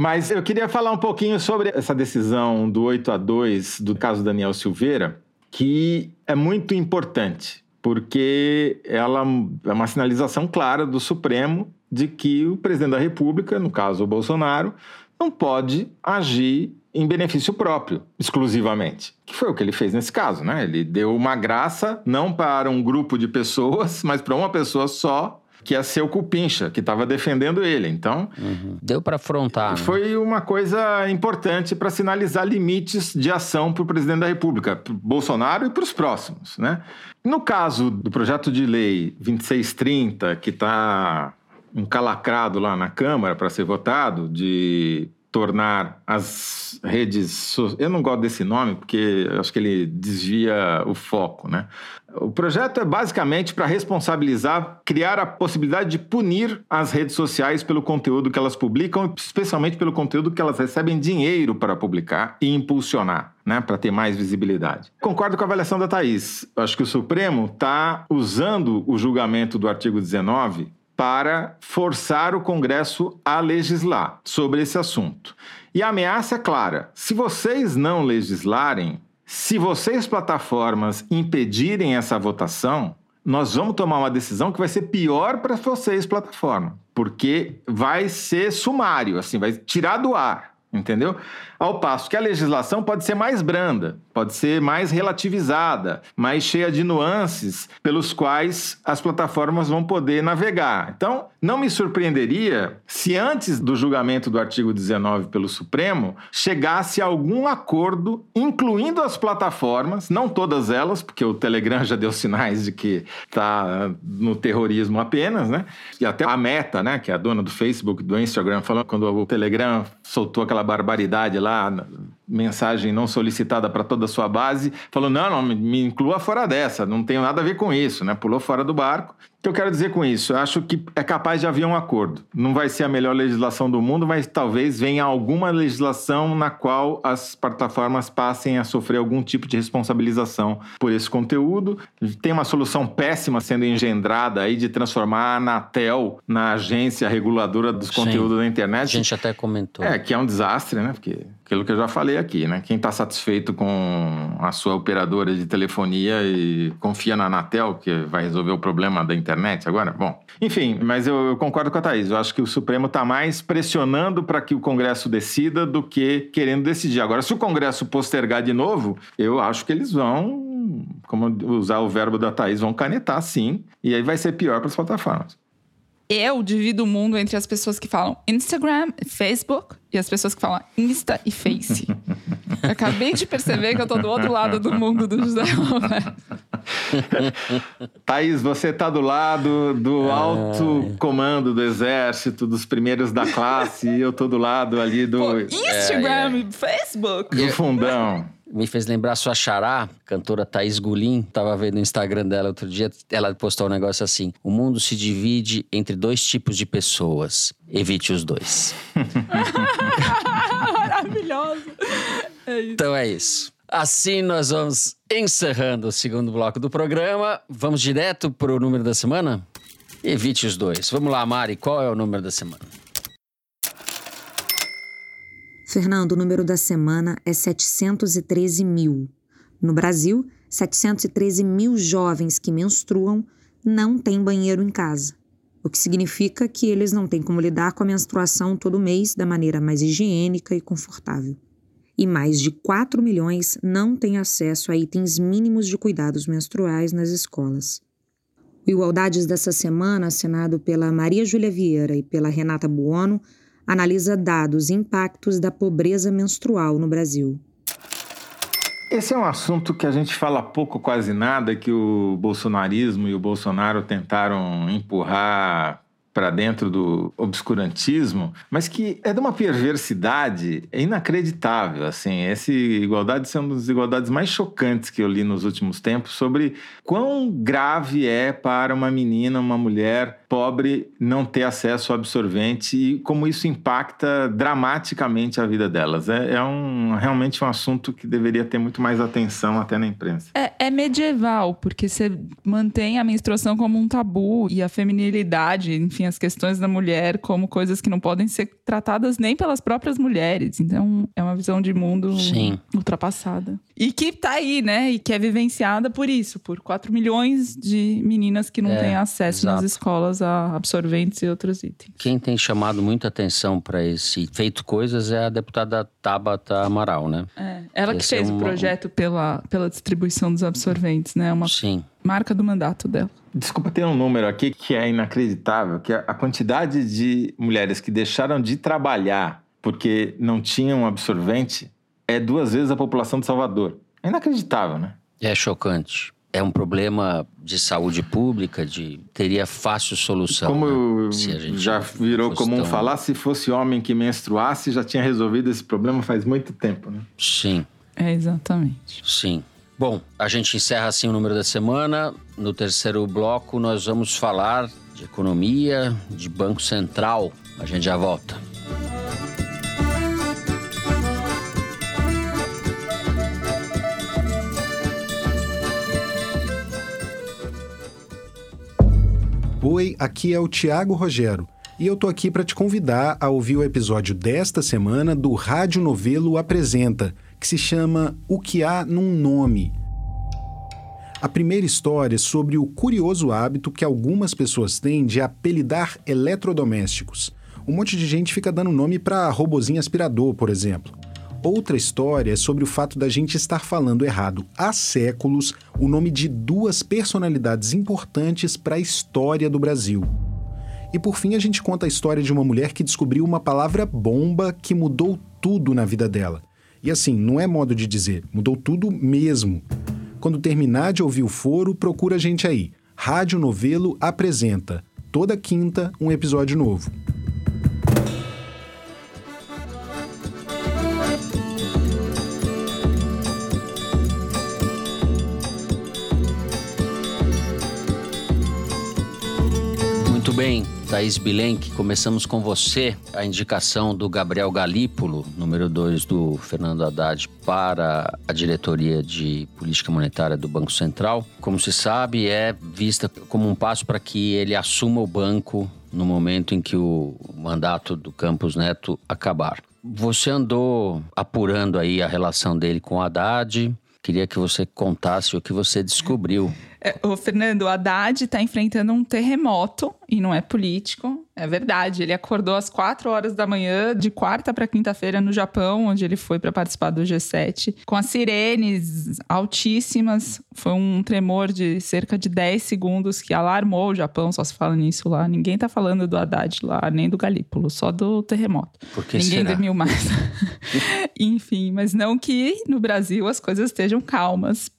Mas eu queria falar um pouquinho sobre essa decisão do 8 a 2 do caso Daniel Silveira, que é muito importante, porque ela é uma sinalização clara do Supremo de que o presidente da República, no caso o Bolsonaro, não pode agir em benefício próprio, exclusivamente. Que foi o que ele fez nesse caso, né? Ele deu uma graça não para um grupo de pessoas, mas para uma pessoa só, que ia ser o Cupincha, que estava defendendo ele. Então. Uhum. Deu para afrontar. Né? Foi uma coisa importante para sinalizar limites de ação para o presidente da República, para Bolsonaro e para os próximos. Né? No caso do projeto de lei 2630, que está encalacrado lá na Câmara para ser votado, de tornar as redes. Eu não gosto desse nome porque acho que ele desvia o foco, né? O projeto é basicamente para responsabilizar, criar a possibilidade de punir as redes sociais pelo conteúdo que elas publicam, especialmente pelo conteúdo que elas recebem dinheiro para publicar e impulsionar. Né, para ter mais visibilidade. Concordo com a avaliação da Thaís. Acho que o Supremo está usando o julgamento do artigo 19 para forçar o Congresso a legislar sobre esse assunto. E a ameaça é clara: se vocês não legislarem, se vocês, plataformas, impedirem essa votação, nós vamos tomar uma decisão que vai ser pior para vocês, plataforma, porque vai ser sumário, assim, vai tirar do ar, entendeu? Ao passo que a legislação pode ser mais branda, pode ser mais relativizada, mais cheia de nuances pelos quais as plataformas vão poder navegar. Então, não me surpreenderia se antes do julgamento do artigo 19 pelo Supremo chegasse algum acordo, incluindo as plataformas, não todas elas, porque o Telegram já deu sinais de que está no terrorismo apenas, né? E até a Meta, né, que é a dona do Facebook, do Instagram, falou quando o Telegram soltou aquela barbaridade lá, mensagem não solicitada para toda a sua base, falou: não, não, me inclua fora dessa, não tenho nada a ver com isso, né? Pulou fora do barco. O que eu quero dizer com isso? Eu acho que é capaz de haver um acordo. Não vai ser a melhor legislação do mundo, mas talvez venha alguma legislação na qual as plataformas passem a sofrer algum tipo de responsabilização por esse conteúdo. Tem uma solução péssima sendo engendrada aí de transformar a Anatel na agência reguladora dos conteúdos Sim. da internet. A gente até comentou. É, que é um desastre, né? Porque aquilo que eu já falei aqui, né? Quem está satisfeito com a sua operadora de telefonia e confia na Anatel, que vai resolver o problema da internet agora, bom. Enfim, mas eu, eu concordo com a Thaís. Eu acho que o Supremo está mais pressionando para que o Congresso decida do que querendo decidir. Agora, se o Congresso postergar de novo, eu acho que eles vão, como usar o verbo da Thaís, vão canetar sim, e aí vai ser pior para as plataformas eu divido o mundo entre as pessoas que falam Instagram, Facebook e as pessoas que falam Insta e Face. Acabei de perceber que eu tô do outro lado do mundo do José Roberto. Thaís, você tá do lado do alto comando do exército, dos primeiros da classe, e eu tô do lado ali do. Pô, Instagram, é, é. Facebook. Do fundão me fez lembrar sua xará, cantora Thaís Gulim. Tava vendo no Instagram dela outro dia, ela postou um negócio assim: O mundo se divide entre dois tipos de pessoas. Evite os dois. Maravilhoso. É então é isso. Assim nós vamos encerrando o segundo bloco do programa. Vamos direto para o número da semana? Evite os dois. Vamos lá, Mari, qual é o número da semana? Fernando, o número da semana é 713 mil. No Brasil, 713 mil jovens que menstruam não têm banheiro em casa, o que significa que eles não têm como lidar com a menstruação todo mês da maneira mais higiênica e confortável. E mais de 4 milhões não têm acesso a itens mínimos de cuidados menstruais nas escolas. O Igualdades dessa semana, assinado pela Maria Júlia Vieira e pela Renata Buono, analisa dados e impactos da pobreza menstrual no Brasil. Esse é um assunto que a gente fala pouco, quase nada, que o bolsonarismo e o Bolsonaro tentaram empurrar para dentro do obscurantismo, mas que é de uma perversidade inacreditável. Assim, essa igualdade é uma das igualdades mais chocantes que eu li nos últimos tempos sobre quão grave é para uma menina, uma mulher pobre não ter acesso ao absorvente e como isso impacta dramaticamente a vida delas. É, é um, realmente um assunto que deveria ter muito mais atenção até na imprensa. É, é medieval, porque você mantém a menstruação como um tabu e a feminilidade, enfim, as questões da mulher como coisas que não podem ser tratadas nem pelas próprias mulheres. Então, é uma visão de mundo Sim. ultrapassada. E que tá aí, né? E que é vivenciada por isso, por 4 milhões de meninas que não é, têm acesso exato. nas escolas a absorventes e outros itens. Quem tem chamado muita atenção para esse feito coisas é a deputada Tabata Amaral, né? É, ela Esse que fez é o projeto pela, pela distribuição dos absorventes, né? Uma Sim. marca do mandato dela. Desculpa, tem um número aqui que é inacreditável, que é a quantidade de mulheres que deixaram de trabalhar porque não tinham absorvente é duas vezes a população de Salvador. É inacreditável, né? É chocante. é um problema de saúde pública, de teria fácil solução. Como né? já virou comum tão... falar, se fosse homem que menstruasse, já tinha resolvido esse problema faz muito tempo, né? Sim. É exatamente. Sim. Bom, a gente encerra assim o número da semana. No terceiro bloco, nós vamos falar de economia, de Banco Central. A gente já volta. Oi, aqui é o Tiago Rogero e eu tô aqui para te convidar a ouvir o episódio desta semana do Rádio Novelo Apresenta, que se chama O que há num nome. A primeira história é sobre o curioso hábito que algumas pessoas têm de apelidar eletrodomésticos. Um monte de gente fica dando nome para robozinho aspirador, por exemplo. Outra história é sobre o fato da gente estar falando errado há séculos o nome de duas personalidades importantes para a história do Brasil. E por fim, a gente conta a história de uma mulher que descobriu uma palavra bomba que mudou tudo na vida dela. E assim, não é modo de dizer, mudou tudo mesmo. Quando terminar de ouvir o foro, procura a gente aí. Rádio Novelo apresenta, toda quinta, um episódio novo. bem, Thaís Bilenque, começamos com você. A indicação do Gabriel Galípolo, número 2 do Fernando Haddad, para a diretoria de política monetária do Banco Central. Como se sabe, é vista como um passo para que ele assuma o banco no momento em que o mandato do Campos Neto acabar. Você andou apurando aí a relação dele com o Haddad. Queria que você contasse o que você descobriu o Fernando, o Haddad está enfrentando um terremoto e não é político. É verdade. Ele acordou às quatro horas da manhã, de quarta para quinta-feira, no Japão, onde ele foi para participar do G7, com as sirenes altíssimas. Foi um tremor de cerca de 10 segundos que alarmou o Japão. Só se fala nisso lá. Ninguém está falando do Haddad lá, nem do Galípolo, só do terremoto. Por que Ninguém será? dormiu mais. Enfim, mas não que no Brasil as coisas estejam calmas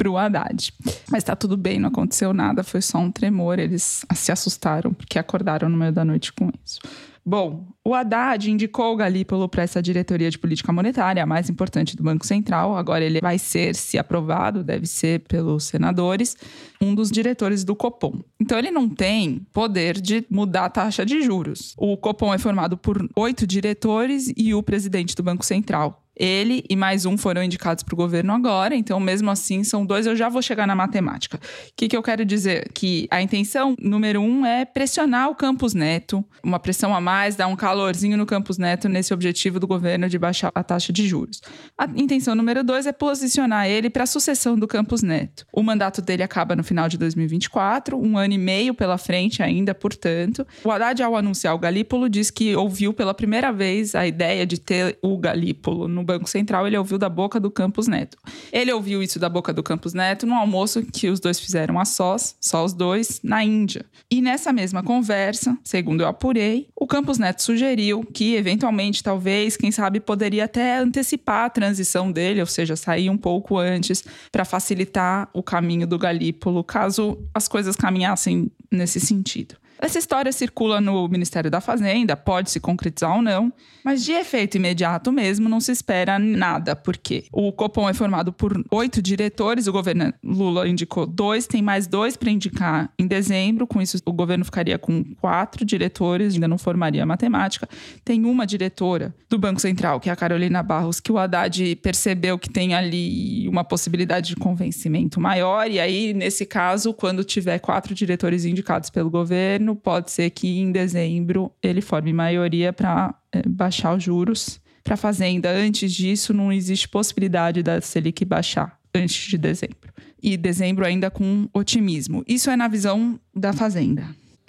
para o Haddad. Mas tá tudo bem, não aconteceu nada, foi só um tremor. Eles se assustaram porque acordaram no meio da noite com isso. Bom, o Haddad indicou o Galípolo para essa diretoria de política monetária, a mais importante do Banco Central. Agora ele vai ser, se aprovado, deve ser pelos senadores, um dos diretores do Copom. Então ele não tem poder de mudar a taxa de juros. O Copom é formado por oito diretores e o presidente do Banco Central, ele e mais um foram indicados para o governo agora, então, mesmo assim, são dois. Eu já vou chegar na matemática. O que, que eu quero dizer? Que a intenção número um é pressionar o Campos Neto, uma pressão a mais, dar um calorzinho no Campos Neto nesse objetivo do governo de baixar a taxa de juros. A intenção número dois é posicionar ele para a sucessão do Campos Neto. O mandato dele acaba no final de 2024, um ano e meio pela frente ainda, portanto. O Haddad, ao anunciar o Galípolo, diz que ouviu pela primeira vez a ideia de ter o Galípolo no Banco Central, ele ouviu da boca do Campos Neto. Ele ouviu isso da boca do Campos Neto no almoço que os dois fizeram a sós, só os dois, na Índia. E nessa mesma conversa, segundo eu apurei, o Campos Neto sugeriu que, eventualmente, talvez, quem sabe, poderia até antecipar a transição dele, ou seja, sair um pouco antes, para facilitar o caminho do Galípolo, caso as coisas caminhassem nesse sentido. Essa história circula no Ministério da Fazenda, pode se concretizar ou não, mas de efeito imediato mesmo não se espera nada, porque o Copom é formado por oito diretores, o governo Lula indicou dois, tem mais dois para indicar em dezembro, com isso o governo ficaria com quatro diretores, ainda não formaria matemática. Tem uma diretora do Banco Central, que é a Carolina Barros, que o Haddad percebeu que tem ali uma possibilidade de convencimento maior, e aí, nesse caso, quando tiver quatro diretores indicados pelo governo, governo, pode ser que em dezembro ele forme maioria para é, baixar os juros. Para a Fazenda, antes disso, não existe possibilidade da Selic baixar antes de dezembro. E dezembro ainda com otimismo. Isso é na visão da Fazenda.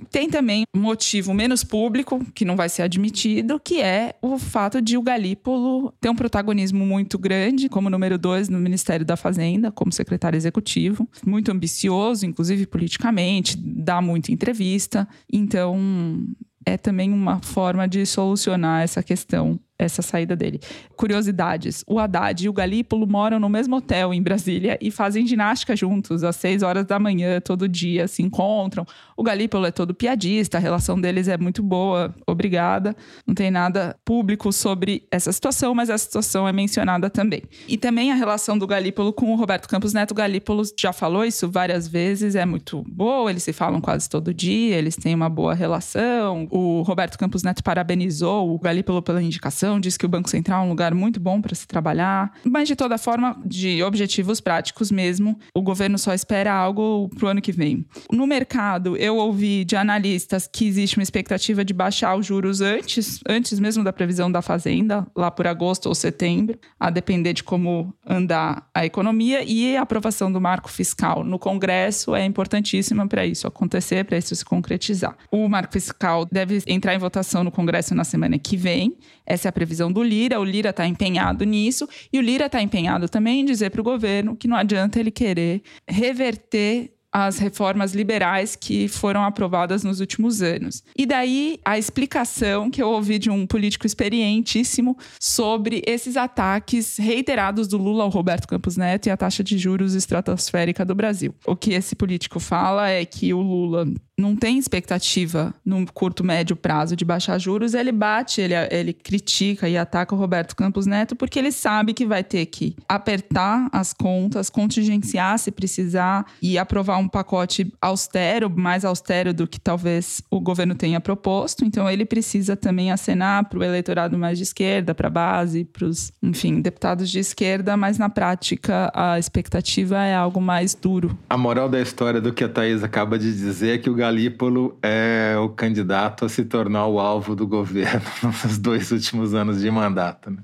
Tem também um motivo menos público, que não vai ser admitido, que é o fato de o Galípolo ter um protagonismo muito grande, como número dois no Ministério da Fazenda, como secretário executivo, muito ambicioso, inclusive politicamente, dá muita entrevista. Então, é também uma forma de solucionar essa questão essa saída dele. Curiosidades: o Haddad e o Galípolo moram no mesmo hotel em Brasília e fazem ginástica juntos às seis horas da manhã, todo dia, se encontram. O Galípolo é todo piadista, a relação deles é muito boa, obrigada. Não tem nada público sobre essa situação, mas essa situação é mencionada também. E também a relação do Galípolo com o Roberto Campos Neto. O Galípolo já falou isso várias vezes, é muito boa, eles se falam quase todo dia, eles têm uma boa relação. O Roberto Campos Neto parabenizou o Galípolo pela indicação, disse que o Banco Central é um lugar muito bom para se trabalhar. Mas, de toda forma, de objetivos práticos mesmo, o governo só espera algo para o ano que vem. No mercado, eu ouvi de analistas que existe uma expectativa de baixar os juros antes, antes mesmo da previsão da Fazenda, lá por agosto ou setembro, a depender de como andar a economia. E a aprovação do marco fiscal no Congresso é importantíssima para isso acontecer, para isso se concretizar. O marco fiscal deve entrar em votação no Congresso na semana que vem. Essa é a previsão do Lira. O Lira está empenhado nisso e o Lira está empenhado também em dizer para o governo que não adianta ele querer reverter as reformas liberais que foram aprovadas nos últimos anos. E daí a explicação que eu ouvi de um político experientíssimo sobre esses ataques reiterados do Lula ao Roberto Campos Neto e a taxa de juros estratosférica do Brasil. O que esse político fala é que o Lula não tem expectativa no curto, médio prazo de baixar juros, ele bate, ele, ele critica e ataca o Roberto Campos Neto porque ele sabe que vai ter que apertar as contas, contingenciar se precisar e aprovar um pacote austero, mais austero do que talvez o governo tenha proposto. Então ele precisa também acenar para o eleitorado mais de esquerda, para a base, para os, enfim, deputados de esquerda, mas na prática a expectativa é algo mais duro. A moral da história do que a Thaís acaba de dizer é que o Galípolo é o candidato a se tornar o alvo do governo nos dois últimos anos de mandato. Né?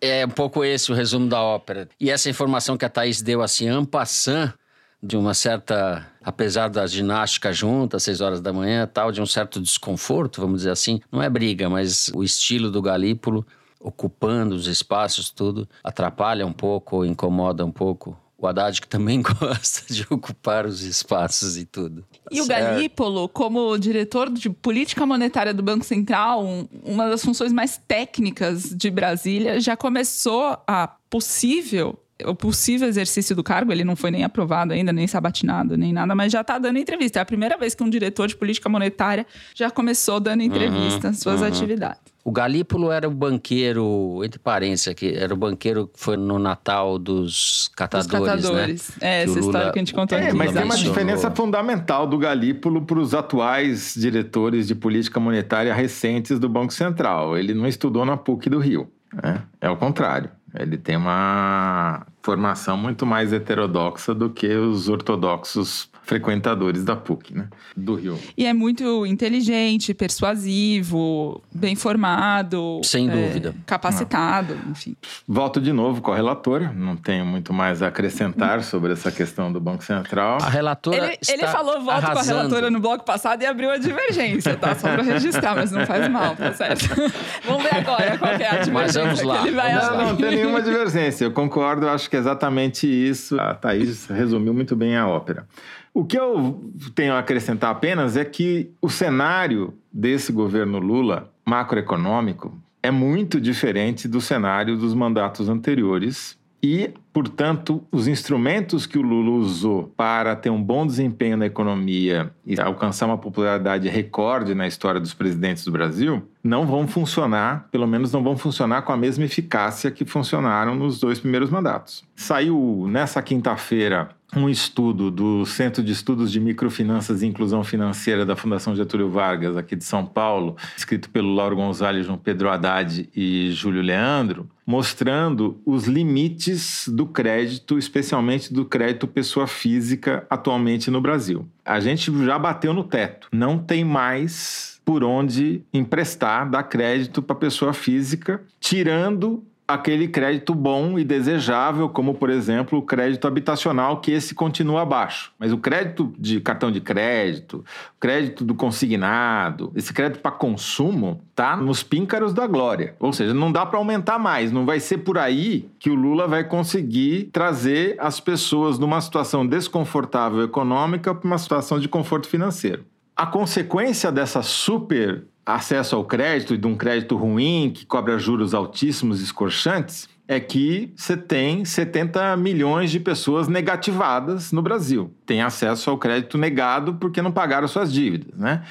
É um pouco esse o resumo da ópera. E essa informação que a Thaís deu assim, ampassant, de uma certa, apesar da ginástica junta, às seis horas da manhã tal, de um certo desconforto, vamos dizer assim. Não é briga, mas o estilo do Galípolo ocupando os espaços, tudo, atrapalha um pouco, incomoda um pouco o Haddad, que também gosta de ocupar os espaços e tudo. E o Galípolo, como diretor de política monetária do Banco Central, um, uma das funções mais técnicas de Brasília, já começou a possível o possível exercício do cargo, ele não foi nem aprovado ainda, nem sabatinado, nem nada, mas já está dando entrevista. É a primeira vez que um diretor de política monetária já começou dando entrevista uhum, suas uhum. atividades. O Galípolo era o banqueiro, entre parênteses aqui, era o banqueiro que foi no Natal dos catadores, Os catadores. Né? É, essa Lula... história que a gente contou é, aqui. Mas tem uma diferença fundamental do Galípolo para os atuais diretores de política monetária recentes do Banco Central. Ele não estudou na PUC do Rio. Né? É o contrário. Ele tem uma formação muito mais heterodoxa do que os ortodoxos frequentadores da PUC, né? Do Rio. E é muito inteligente, persuasivo, bem formado. Sem é, dúvida. Capacitado, não. enfim. Volto de novo com a relatora. Não tenho muito mais a acrescentar sobre essa questão do Banco Central. A relatora. Ele, ele falou volto arrasando. com a relatora no bloco passado e abriu a divergência, tá? Só para registrar, mas não faz mal, tá certo? vamos ver agora qual é a divergência. Mas vamos lá. ele vai não, não tem nenhuma divergência. Eu concordo, acho que é exatamente isso. A Thaís resumiu muito bem a ópera. O que eu tenho a acrescentar apenas é que o cenário desse governo Lula, macroeconômico, é muito diferente do cenário dos mandatos anteriores e, portanto, os instrumentos que o Lula usou para ter um bom desempenho na economia e alcançar uma popularidade recorde na história dos presidentes do Brasil não vão funcionar, pelo menos não vão funcionar com a mesma eficácia que funcionaram nos dois primeiros mandatos. Saiu nessa quinta-feira um estudo do Centro de Estudos de Microfinanças e Inclusão Financeira da Fundação Getúlio Vargas, aqui de São Paulo, escrito pelo Lauro Gonzalez, João Pedro Haddad e Júlio Leandro, mostrando os limites do crédito, especialmente do crédito pessoa física, atualmente no Brasil. A gente já bateu no teto, não tem mais por onde emprestar, dar crédito para pessoa física, tirando aquele crédito bom e desejável, como por exemplo o crédito habitacional, que esse continua abaixo. Mas o crédito de cartão de crédito, crédito do consignado, esse crédito para consumo, tá nos píncaros da glória. Ou seja, não dá para aumentar mais, não vai ser por aí que o Lula vai conseguir trazer as pessoas numa situação desconfortável econômica para uma situação de conforto financeiro. A consequência dessa super acesso ao crédito e de um crédito ruim que cobra juros altíssimos escorchantes é que você tem 70 milhões de pessoas negativadas no Brasil. Tem acesso ao crédito negado porque não pagaram suas dívidas, né?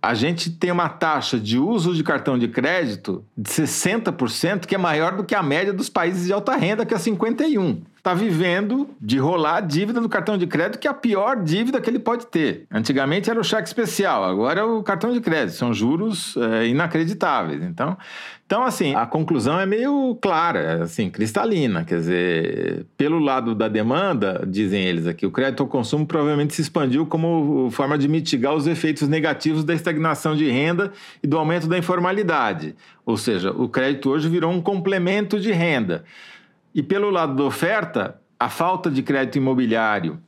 A gente tem uma taxa de uso de cartão de crédito de 60%, que é maior do que a média dos países de alta renda, que é 51% está vivendo de rolar dívida do cartão de crédito, que é a pior dívida que ele pode ter. Antigamente era o cheque especial, agora é o cartão de crédito. São juros é, inacreditáveis. Então, então, assim, a conclusão é meio clara, assim, cristalina. Quer dizer, pelo lado da demanda, dizem eles aqui, o crédito ao consumo provavelmente se expandiu como forma de mitigar os efeitos negativos da estagnação de renda e do aumento da informalidade. Ou seja, o crédito hoje virou um complemento de renda. E pelo lado da oferta, a falta de crédito imobiliário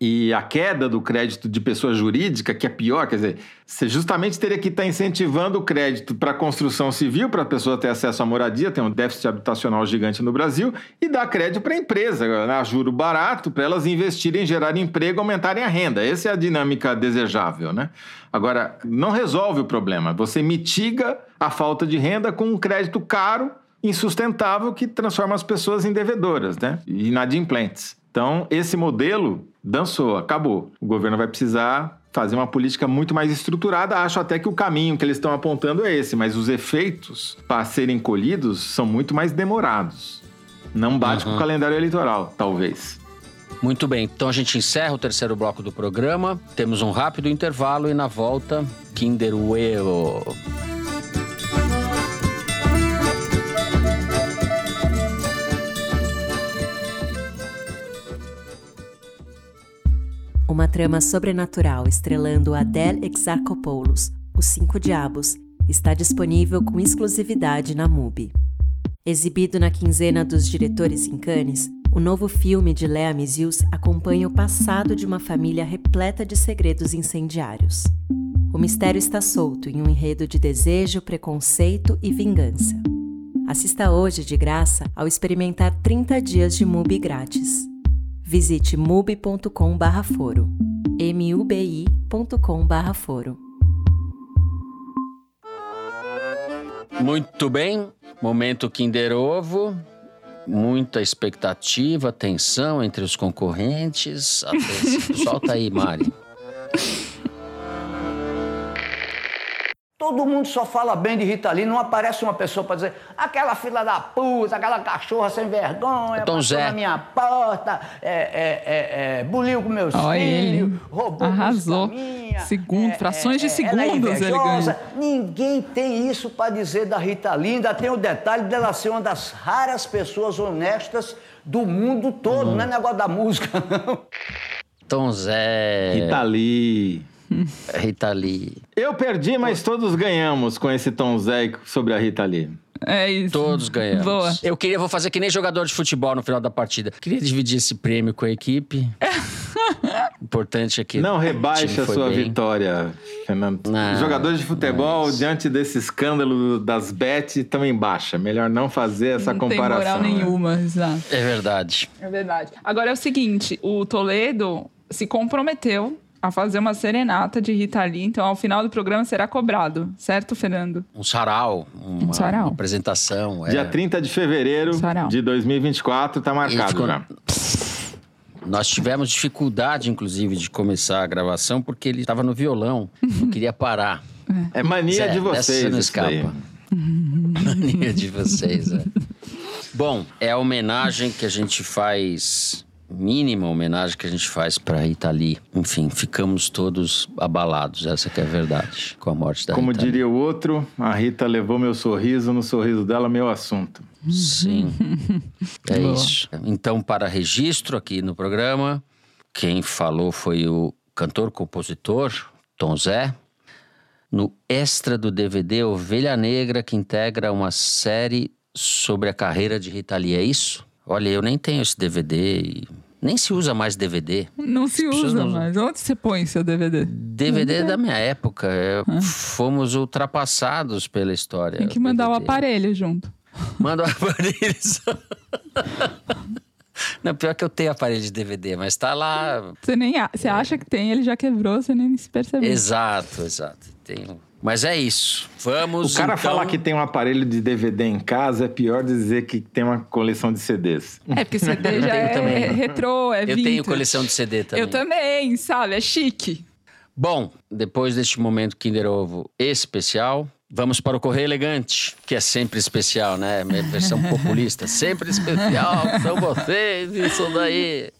e a queda do crédito de pessoa jurídica, que é pior, quer dizer, você justamente teria que estar incentivando o crédito para a construção civil, para a pessoa ter acesso à moradia, tem um déficit habitacional gigante no Brasil, e dar crédito para a empresa, né, juro barato, para elas investirem, gerar emprego, aumentarem a renda. Essa é a dinâmica desejável, né? Agora, não resolve o problema. Você mitiga a falta de renda com um crédito caro insustentável que transforma as pessoas em devedoras, né? Inadimplentes. Então, esse modelo dançou, acabou. O governo vai precisar fazer uma política muito mais estruturada. Acho até que o caminho que eles estão apontando é esse, mas os efeitos para serem colhidos são muito mais demorados. Não bate uhum. com o calendário eleitoral, talvez. Muito bem, então a gente encerra o terceiro bloco do programa. Temos um rápido intervalo e na volta, Kinder Bueno. Uma trama sobrenatural estrelando Adele Exarchopoulos, Os Cinco Diabos, está disponível com exclusividade na MUBI. Exibido na quinzena dos diretores em Cannes, o novo filme de Lea Mizius acompanha o passado de uma família repleta de segredos incendiários. O mistério está solto em um enredo de desejo, preconceito e vingança. Assista hoje de graça ao experimentar 30 dias de MUBI grátis. Visite mubi.com/foro. mubi.com/foro. Muito bem, momento Kinder Ovo. Muita expectativa, tensão entre os concorrentes. Solta aí, Mari. Todo mundo só fala bem de Rita Lee, não aparece uma pessoa para dizer aquela fila da puta, aquela cachorra sem vergonha, Tom Zé. na minha porta, é, é, é, é buliu com meus Olha filhos, ele. roubou Arrasou. Minha, Segundo, é, frações de é, é segundos ele ganhou. Ninguém tem isso para dizer da Rita Lee, ainda tem o detalhe dela ser uma das raras pessoas honestas do mundo todo, hum. não é negócio da música, não. Tom Zé. Rita Rita Lee. Eu perdi, mas todos ganhamos com esse Tom Zé sobre a Rita Lee. É isso. Todos ganhamos. Boa. Eu queria, vou fazer que nem jogador de futebol no final da partida. Queria dividir esse prêmio com a equipe. Importante aqui. Não rebaixe a sua bem. vitória, Fernando. Não, Jogadores de futebol, mas... diante desse escândalo das bet, também baixa. Melhor não fazer essa não comparação. Não tem moral nenhuma, né? exato. É verdade. É verdade. Agora é o seguinte, o Toledo se comprometeu a fazer uma serenata de Rita Lee. Então, ao final do programa será cobrado, certo, Fernando? Um sarau, uma, um sarau. uma apresentação. Dia é... 30 de fevereiro um de 2024, tá marcado ficou... já. Nós tivemos dificuldade, inclusive, de começar a gravação porque ele estava no violão, não queria parar. É, é mania de vocês. Você não escapa. mania de vocês, é. Bom, é a homenagem que a gente faz mínima homenagem que a gente faz para Rita Lee. Enfim, ficamos todos abalados, essa que é a verdade, com a morte da Como Rita diria Lee. o outro, a Rita levou meu sorriso, no sorriso dela meu assunto. Sim, é isso. Então, para registro aqui no programa, quem falou foi o cantor-compositor Tom Zé, no extra do DVD Ovelha Negra, que integra uma série sobre a carreira de Rita Lee. É isso? Olha, eu nem tenho esse DVD e nem se usa mais DVD. Não se usa não... mais. Onde você põe seu DVD? DVD é da minha época. É, ah. Fomos ultrapassados pela história. Tem que mandar o aparelho junto. Manda o aparelho. Não, pior que eu tenho aparelho de DVD, mas tá lá. Você nem você acha que tem, ele já quebrou, você nem se percebeu. Exato, exato. Tenho Mas é isso. Vamos. O cara então... falar que tem um aparelho de DVD em casa é pior dizer que tem uma coleção de CDs. É, porque CD já é também. retrô, é Eu vintage. tenho coleção de CD também. Eu também, sabe? É chique. Bom, depois deste momento Kinder Ovo especial, vamos para o Correio Elegante, que é sempre especial, né? Minha versão populista. Sempre especial, são vocês, isso daí.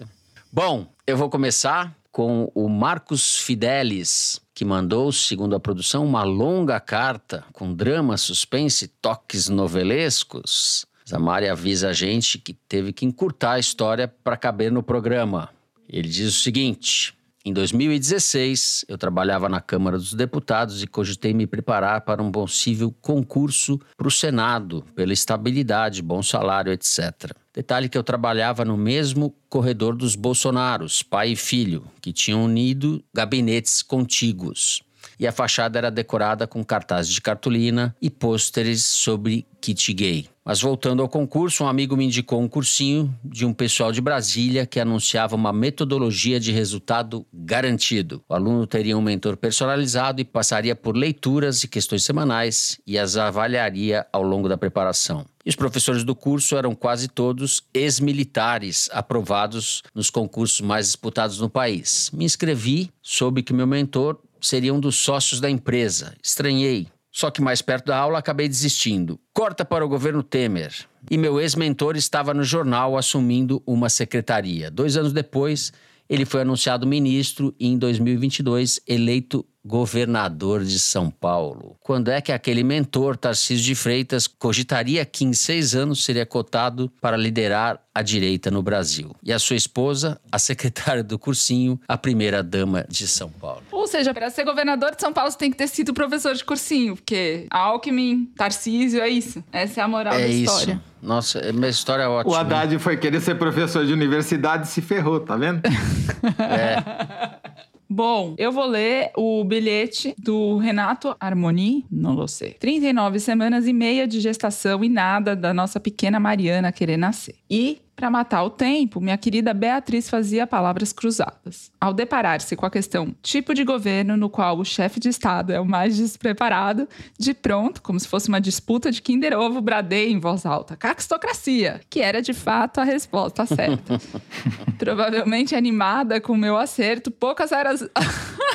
Bom, eu vou começar com o Marcos Fidelis, que mandou, segundo a produção, uma longa carta com drama, suspense toques novelescos. Zamari avisa a gente que teve que encurtar a história para caber no programa. Ele diz o seguinte: em 2016, eu trabalhava na Câmara dos Deputados e cogitei me preparar para um possível concurso para o Senado, pela estabilidade, bom salário, etc. Detalhe que eu trabalhava no mesmo corredor dos Bolsonaros, pai e filho, que tinham unido gabinetes contíguos. E a fachada era decorada com cartazes de cartolina e pôsteres sobre kit gay. Mas voltando ao concurso, um amigo me indicou um cursinho de um pessoal de Brasília que anunciava uma metodologia de resultado garantido. O aluno teria um mentor personalizado e passaria por leituras e questões semanais e as avaliaria ao longo da preparação. E os professores do curso eram quase todos ex-militares aprovados nos concursos mais disputados no país. Me inscrevi, soube que meu mentor seria um dos sócios da empresa. Estranhei. Só que mais perto da aula acabei desistindo. Corta para o governo Temer. E meu ex-mentor estava no jornal assumindo uma secretaria. Dois anos depois, ele foi anunciado ministro e, em 2022, eleito governador de São Paulo. Quando é que aquele mentor, Tarcísio de Freitas, cogitaria que em seis anos seria cotado para liderar a direita no Brasil? E a sua esposa, a secretária do cursinho, a primeira dama de São Paulo. Ou seja, para ser governador de São Paulo, você tem que ter sido professor de cursinho, porque Alckmin, Tarcísio, é isso. Essa é a moral é da isso. história. Nossa, é minha história é ótima. O Haddad foi querer ser professor de universidade e se ferrou, tá vendo? Bom, eu vou ler o bilhete do Renato Armoni, não lo sei. 39 semanas e meia de gestação e nada da nossa pequena Mariana querer nascer. E para matar o tempo, minha querida Beatriz fazia palavras cruzadas. Ao deparar-se com a questão tipo de governo no qual o chefe de Estado é o mais despreparado, de pronto, como se fosse uma disputa de Kinder Ovo, bradei em voz alta: caquistocracia, que era de fato a resposta certa. Provavelmente animada com o meu acerto, poucas horas.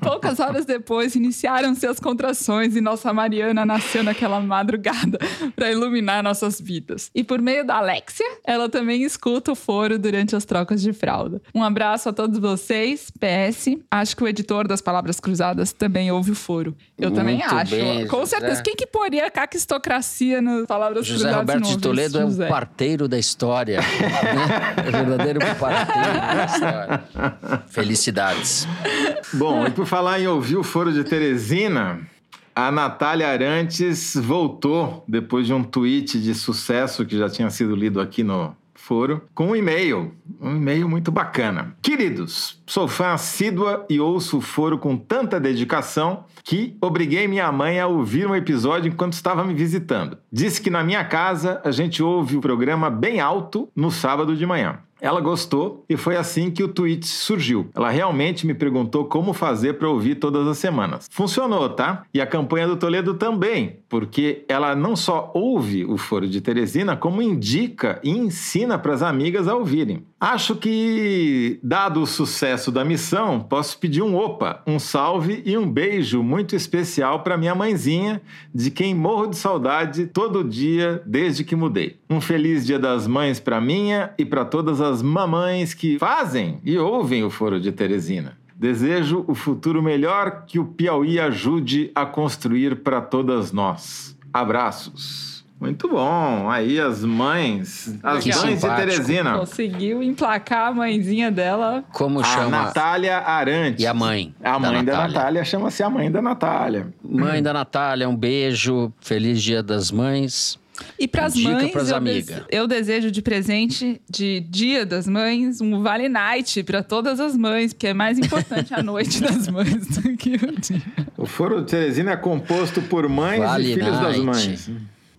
Poucas horas depois, iniciaram-se as contrações e nossa Mariana nasceu naquela madrugada para iluminar nossas vidas. E por meio da Alexia, ela também escuta o foro durante as trocas de fralda. Um abraço a todos vocês. PS, acho que o editor das Palavras Cruzadas também ouve o foro. Eu também Muito acho. bem, Com certeza. José. Quem que poria caquistocracia nas Palavras José Cruzadas? Roberto de Toledo é José? o parteiro da história. né? É o verdadeiro parteiro da história. Felicidades. Bom, e por falar em ouvir o foro de Teresina, a Natália Arantes voltou depois de um tweet de sucesso que já tinha sido lido aqui no foro, com um e-mail, um e-mail muito bacana. Queridos, sou fã assídua e ouço o foro com tanta dedicação que obriguei minha mãe a ouvir um episódio enquanto estava me visitando. Disse que na minha casa a gente ouve o programa bem alto no sábado de manhã. Ela gostou e foi assim que o tweet surgiu. Ela realmente me perguntou como fazer para ouvir todas as semanas. Funcionou, tá? E a campanha do Toledo também, porque ela não só ouve o Foro de Teresina, como indica e ensina para as amigas a ouvirem. Acho que, dado o sucesso da missão, posso pedir um opa, um salve e um beijo muito especial para minha mãezinha, de quem morro de saudade todo dia desde que mudei. Um feliz Dia das Mães para minha e para todas as mamães que fazem e ouvem o Foro de Teresina. Desejo o futuro melhor que o Piauí ajude a construir para todas nós. Abraços. Muito bom. Aí as mães, as Que mães de simpático. Teresina. Conseguiu emplacar a mãezinha dela. Como A chama? Natália Arantes. E a mãe A da mãe da Natália. Natália chama-se a mãe da Natália. Mãe da Natália, um beijo. Feliz Dia das Mães. E pras Dica mães, pras eu, des- eu desejo de presente de Dia das Mães um Vale Night pra todas as mães, porque é mais importante a noite das mães do que o dia. O Foro de Teresina é composto por mães Vale e filhos das Night. mães.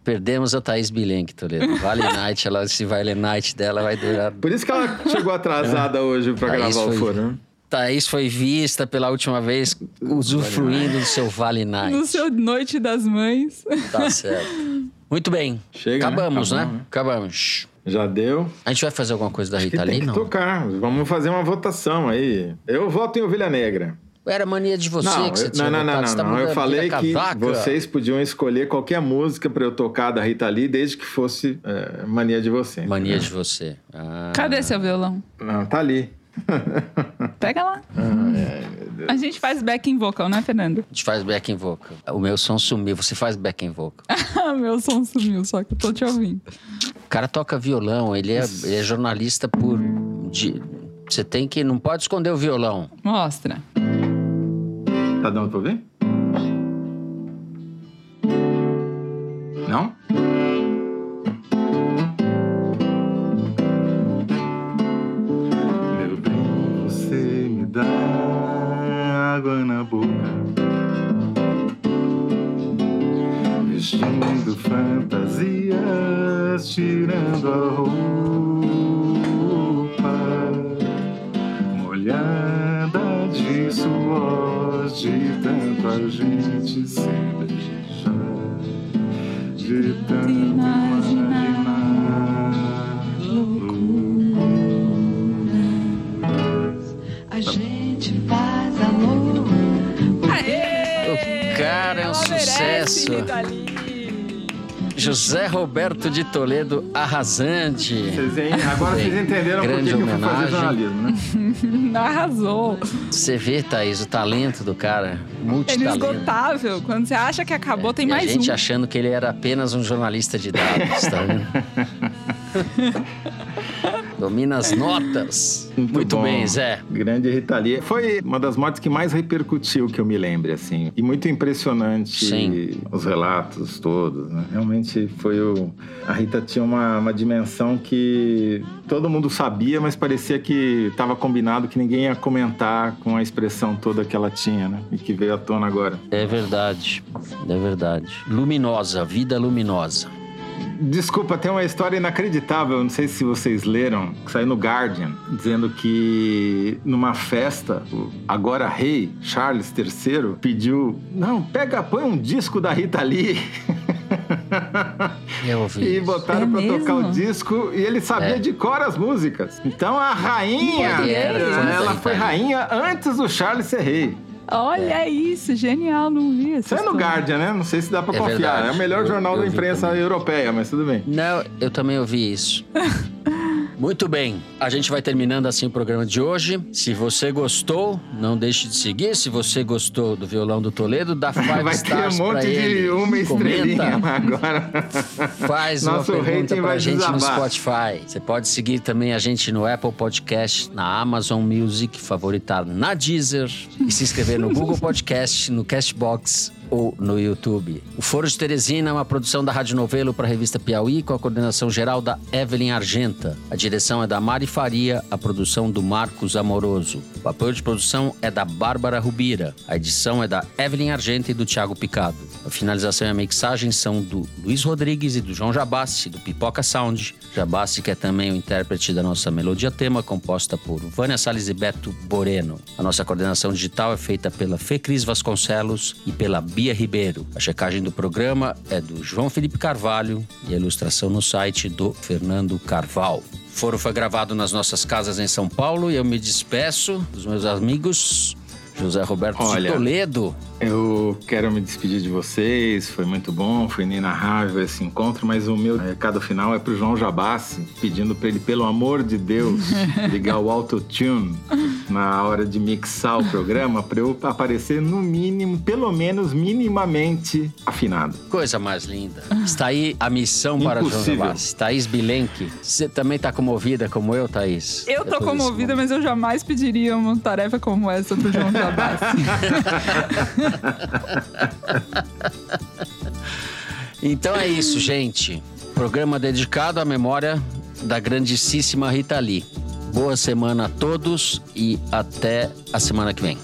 Perdemos a Thaís Bilenque, Toledo. Vale Night, ela, esse Vale Night dela vai durar. Por isso que ela chegou atrasada hoje para gravar o Foro. né? Thaís foi vista pela última vez usufruindo do seu Vale Night. No seu Noite das Mães. Tá certo. Muito bem. Chega, né? Acabamos, né? Acabamos, né? Acabamos. Já deu? A gente vai fazer alguma coisa da Rita tem Lee, que não? tocar. Vamos fazer uma votação aí. Eu voto em Ovelha Negra. Era mania de você não, que você eu- tinha não, não, não, votado, não, tá não. Eu falei que cavaca. vocês podiam escolher qualquer música pra eu tocar da Rita Lee, desde que fosse é, mania de você. Mania de você. Ah. Cadê seu violão? Não, tá ali. Pega lá. Ah, A gente faz backing vocal, né, Fernando? A gente faz backing vocal. O meu som sumiu, você faz backing vocal. Meu som sumiu, só que eu tô te ouvindo. O cara toca violão, ele é, ele é jornalista por. de- você tem que. Não pode esconder o violão. Mostra. Tá dando pra ouvir? Não? Água na boca. Vestindo fantasias, tirando a roupa molhada de suor, de tanto a gente se José Roberto de Toledo, arrasante. Vocês, hein? Agora vocês entenderam por que, eu fui fazer jornalismo, né? Arrasou. Você vê, Thaís, o talento do cara. É Multitalento. inesgotável. Quando você acha que acabou, tem e mais a gente um. achando que ele era apenas um jornalista de dados, tá vendo? Domina as notas. Muito, bom. bem, Zé. Grande Rita Lee. Foi uma das mortes que mais repercutiu que eu me lembre, assim. E muito impressionante Sim. os relatos todos, né? Realmente foi o... A Rita tinha uma, uma dimensão que todo mundo sabia, mas parecia que estava combinado que ninguém ia comentar com a expressão toda que ela tinha, né? E que veio à tona agora. É verdade. É verdade. Luminosa, vida luminosa. Desculpa, tem uma história inacreditável, não sei se vocês leram, que saiu no Guardian, dizendo que numa festa, o agora rei Charles III pediu: Não, pega, põe um disco da Rita Lee. Eu ouvi. E botaram É pra tocar mesmo? o disco e ele sabia É. de cor as músicas. Então a rainha, ela foi rainha antes do Charles ser rei. Olha isso, genial, não vi essa Isso é no. Guardian, né? Não sei se dá pra É confiar. verdade. É o melhor Eu- jornal eu da imprensa também. europeia, mas tudo bem. Não, eu também ouvi isso. Muito bem, a gente vai terminando assim o programa de hoje. Se você gostou, não deixe de seguir. Se você gostou do violão do Toledo, dá five Vai ter um stars monte ele. de uma estrelinha Comenta, agora. faz uma Nosso pergunta rating pra gente no desabar. Spotify. Você pode seguir também a gente no Apple Podcast, na Amazon Music, favoritar na Deezer e se inscrever no Google Podcast, no Castbox ou no YouTube. O Foro de Teresina é uma produção da Rádio Novelo para a revista Piauí, com a coordenação geral da Evelyn Argenta. A direção é da Mari Faria, a produção do Marcos Amoroso. O apoio de produção é da Bárbara Rubira. A edição é da Evelyn Argenta e do Thiago Picado. A finalização e a mixagem são do Luiz Rodrigues e do João Jabassi, do Pipoca Sound. Jabassi, que é também o intérprete da nossa melodia tema, composta por Vânia Salles e Beto Boreno. A nossa coordenação digital é feita pela Fê Cris Vasconcelos e pela Bia Ribeiro. A checagem do programa é do João Felipe Carvalho e a ilustração no site do Fernando Carval. O foro foi gravado nas nossas casas em São Paulo e eu me despeço dos meus amigos José Roberto Olha, de Toledo. Eu quero me despedir de vocês, foi muito bom, foi inenarrável esse encontro, mas o meu recado final é pro João Jabassi, pedindo para ele, pelo amor de Deus, ligar o autotune na hora de mixar o programa para eu aparecer no mínimo, pelo menos minimamente afinado. Coisa mais linda. Está aí a missão para João Impossível. Jabassi. Thaís Bilenque. Você também está comovida como eu, Thaís? Eu tô comovida, mas eu jamais pediria uma tarefa como essa pro João Jabassi. Então é isso, gente. Programa dedicado à memória da grandíssima Rita Lee. Boa semana a todos e até a semana que vem.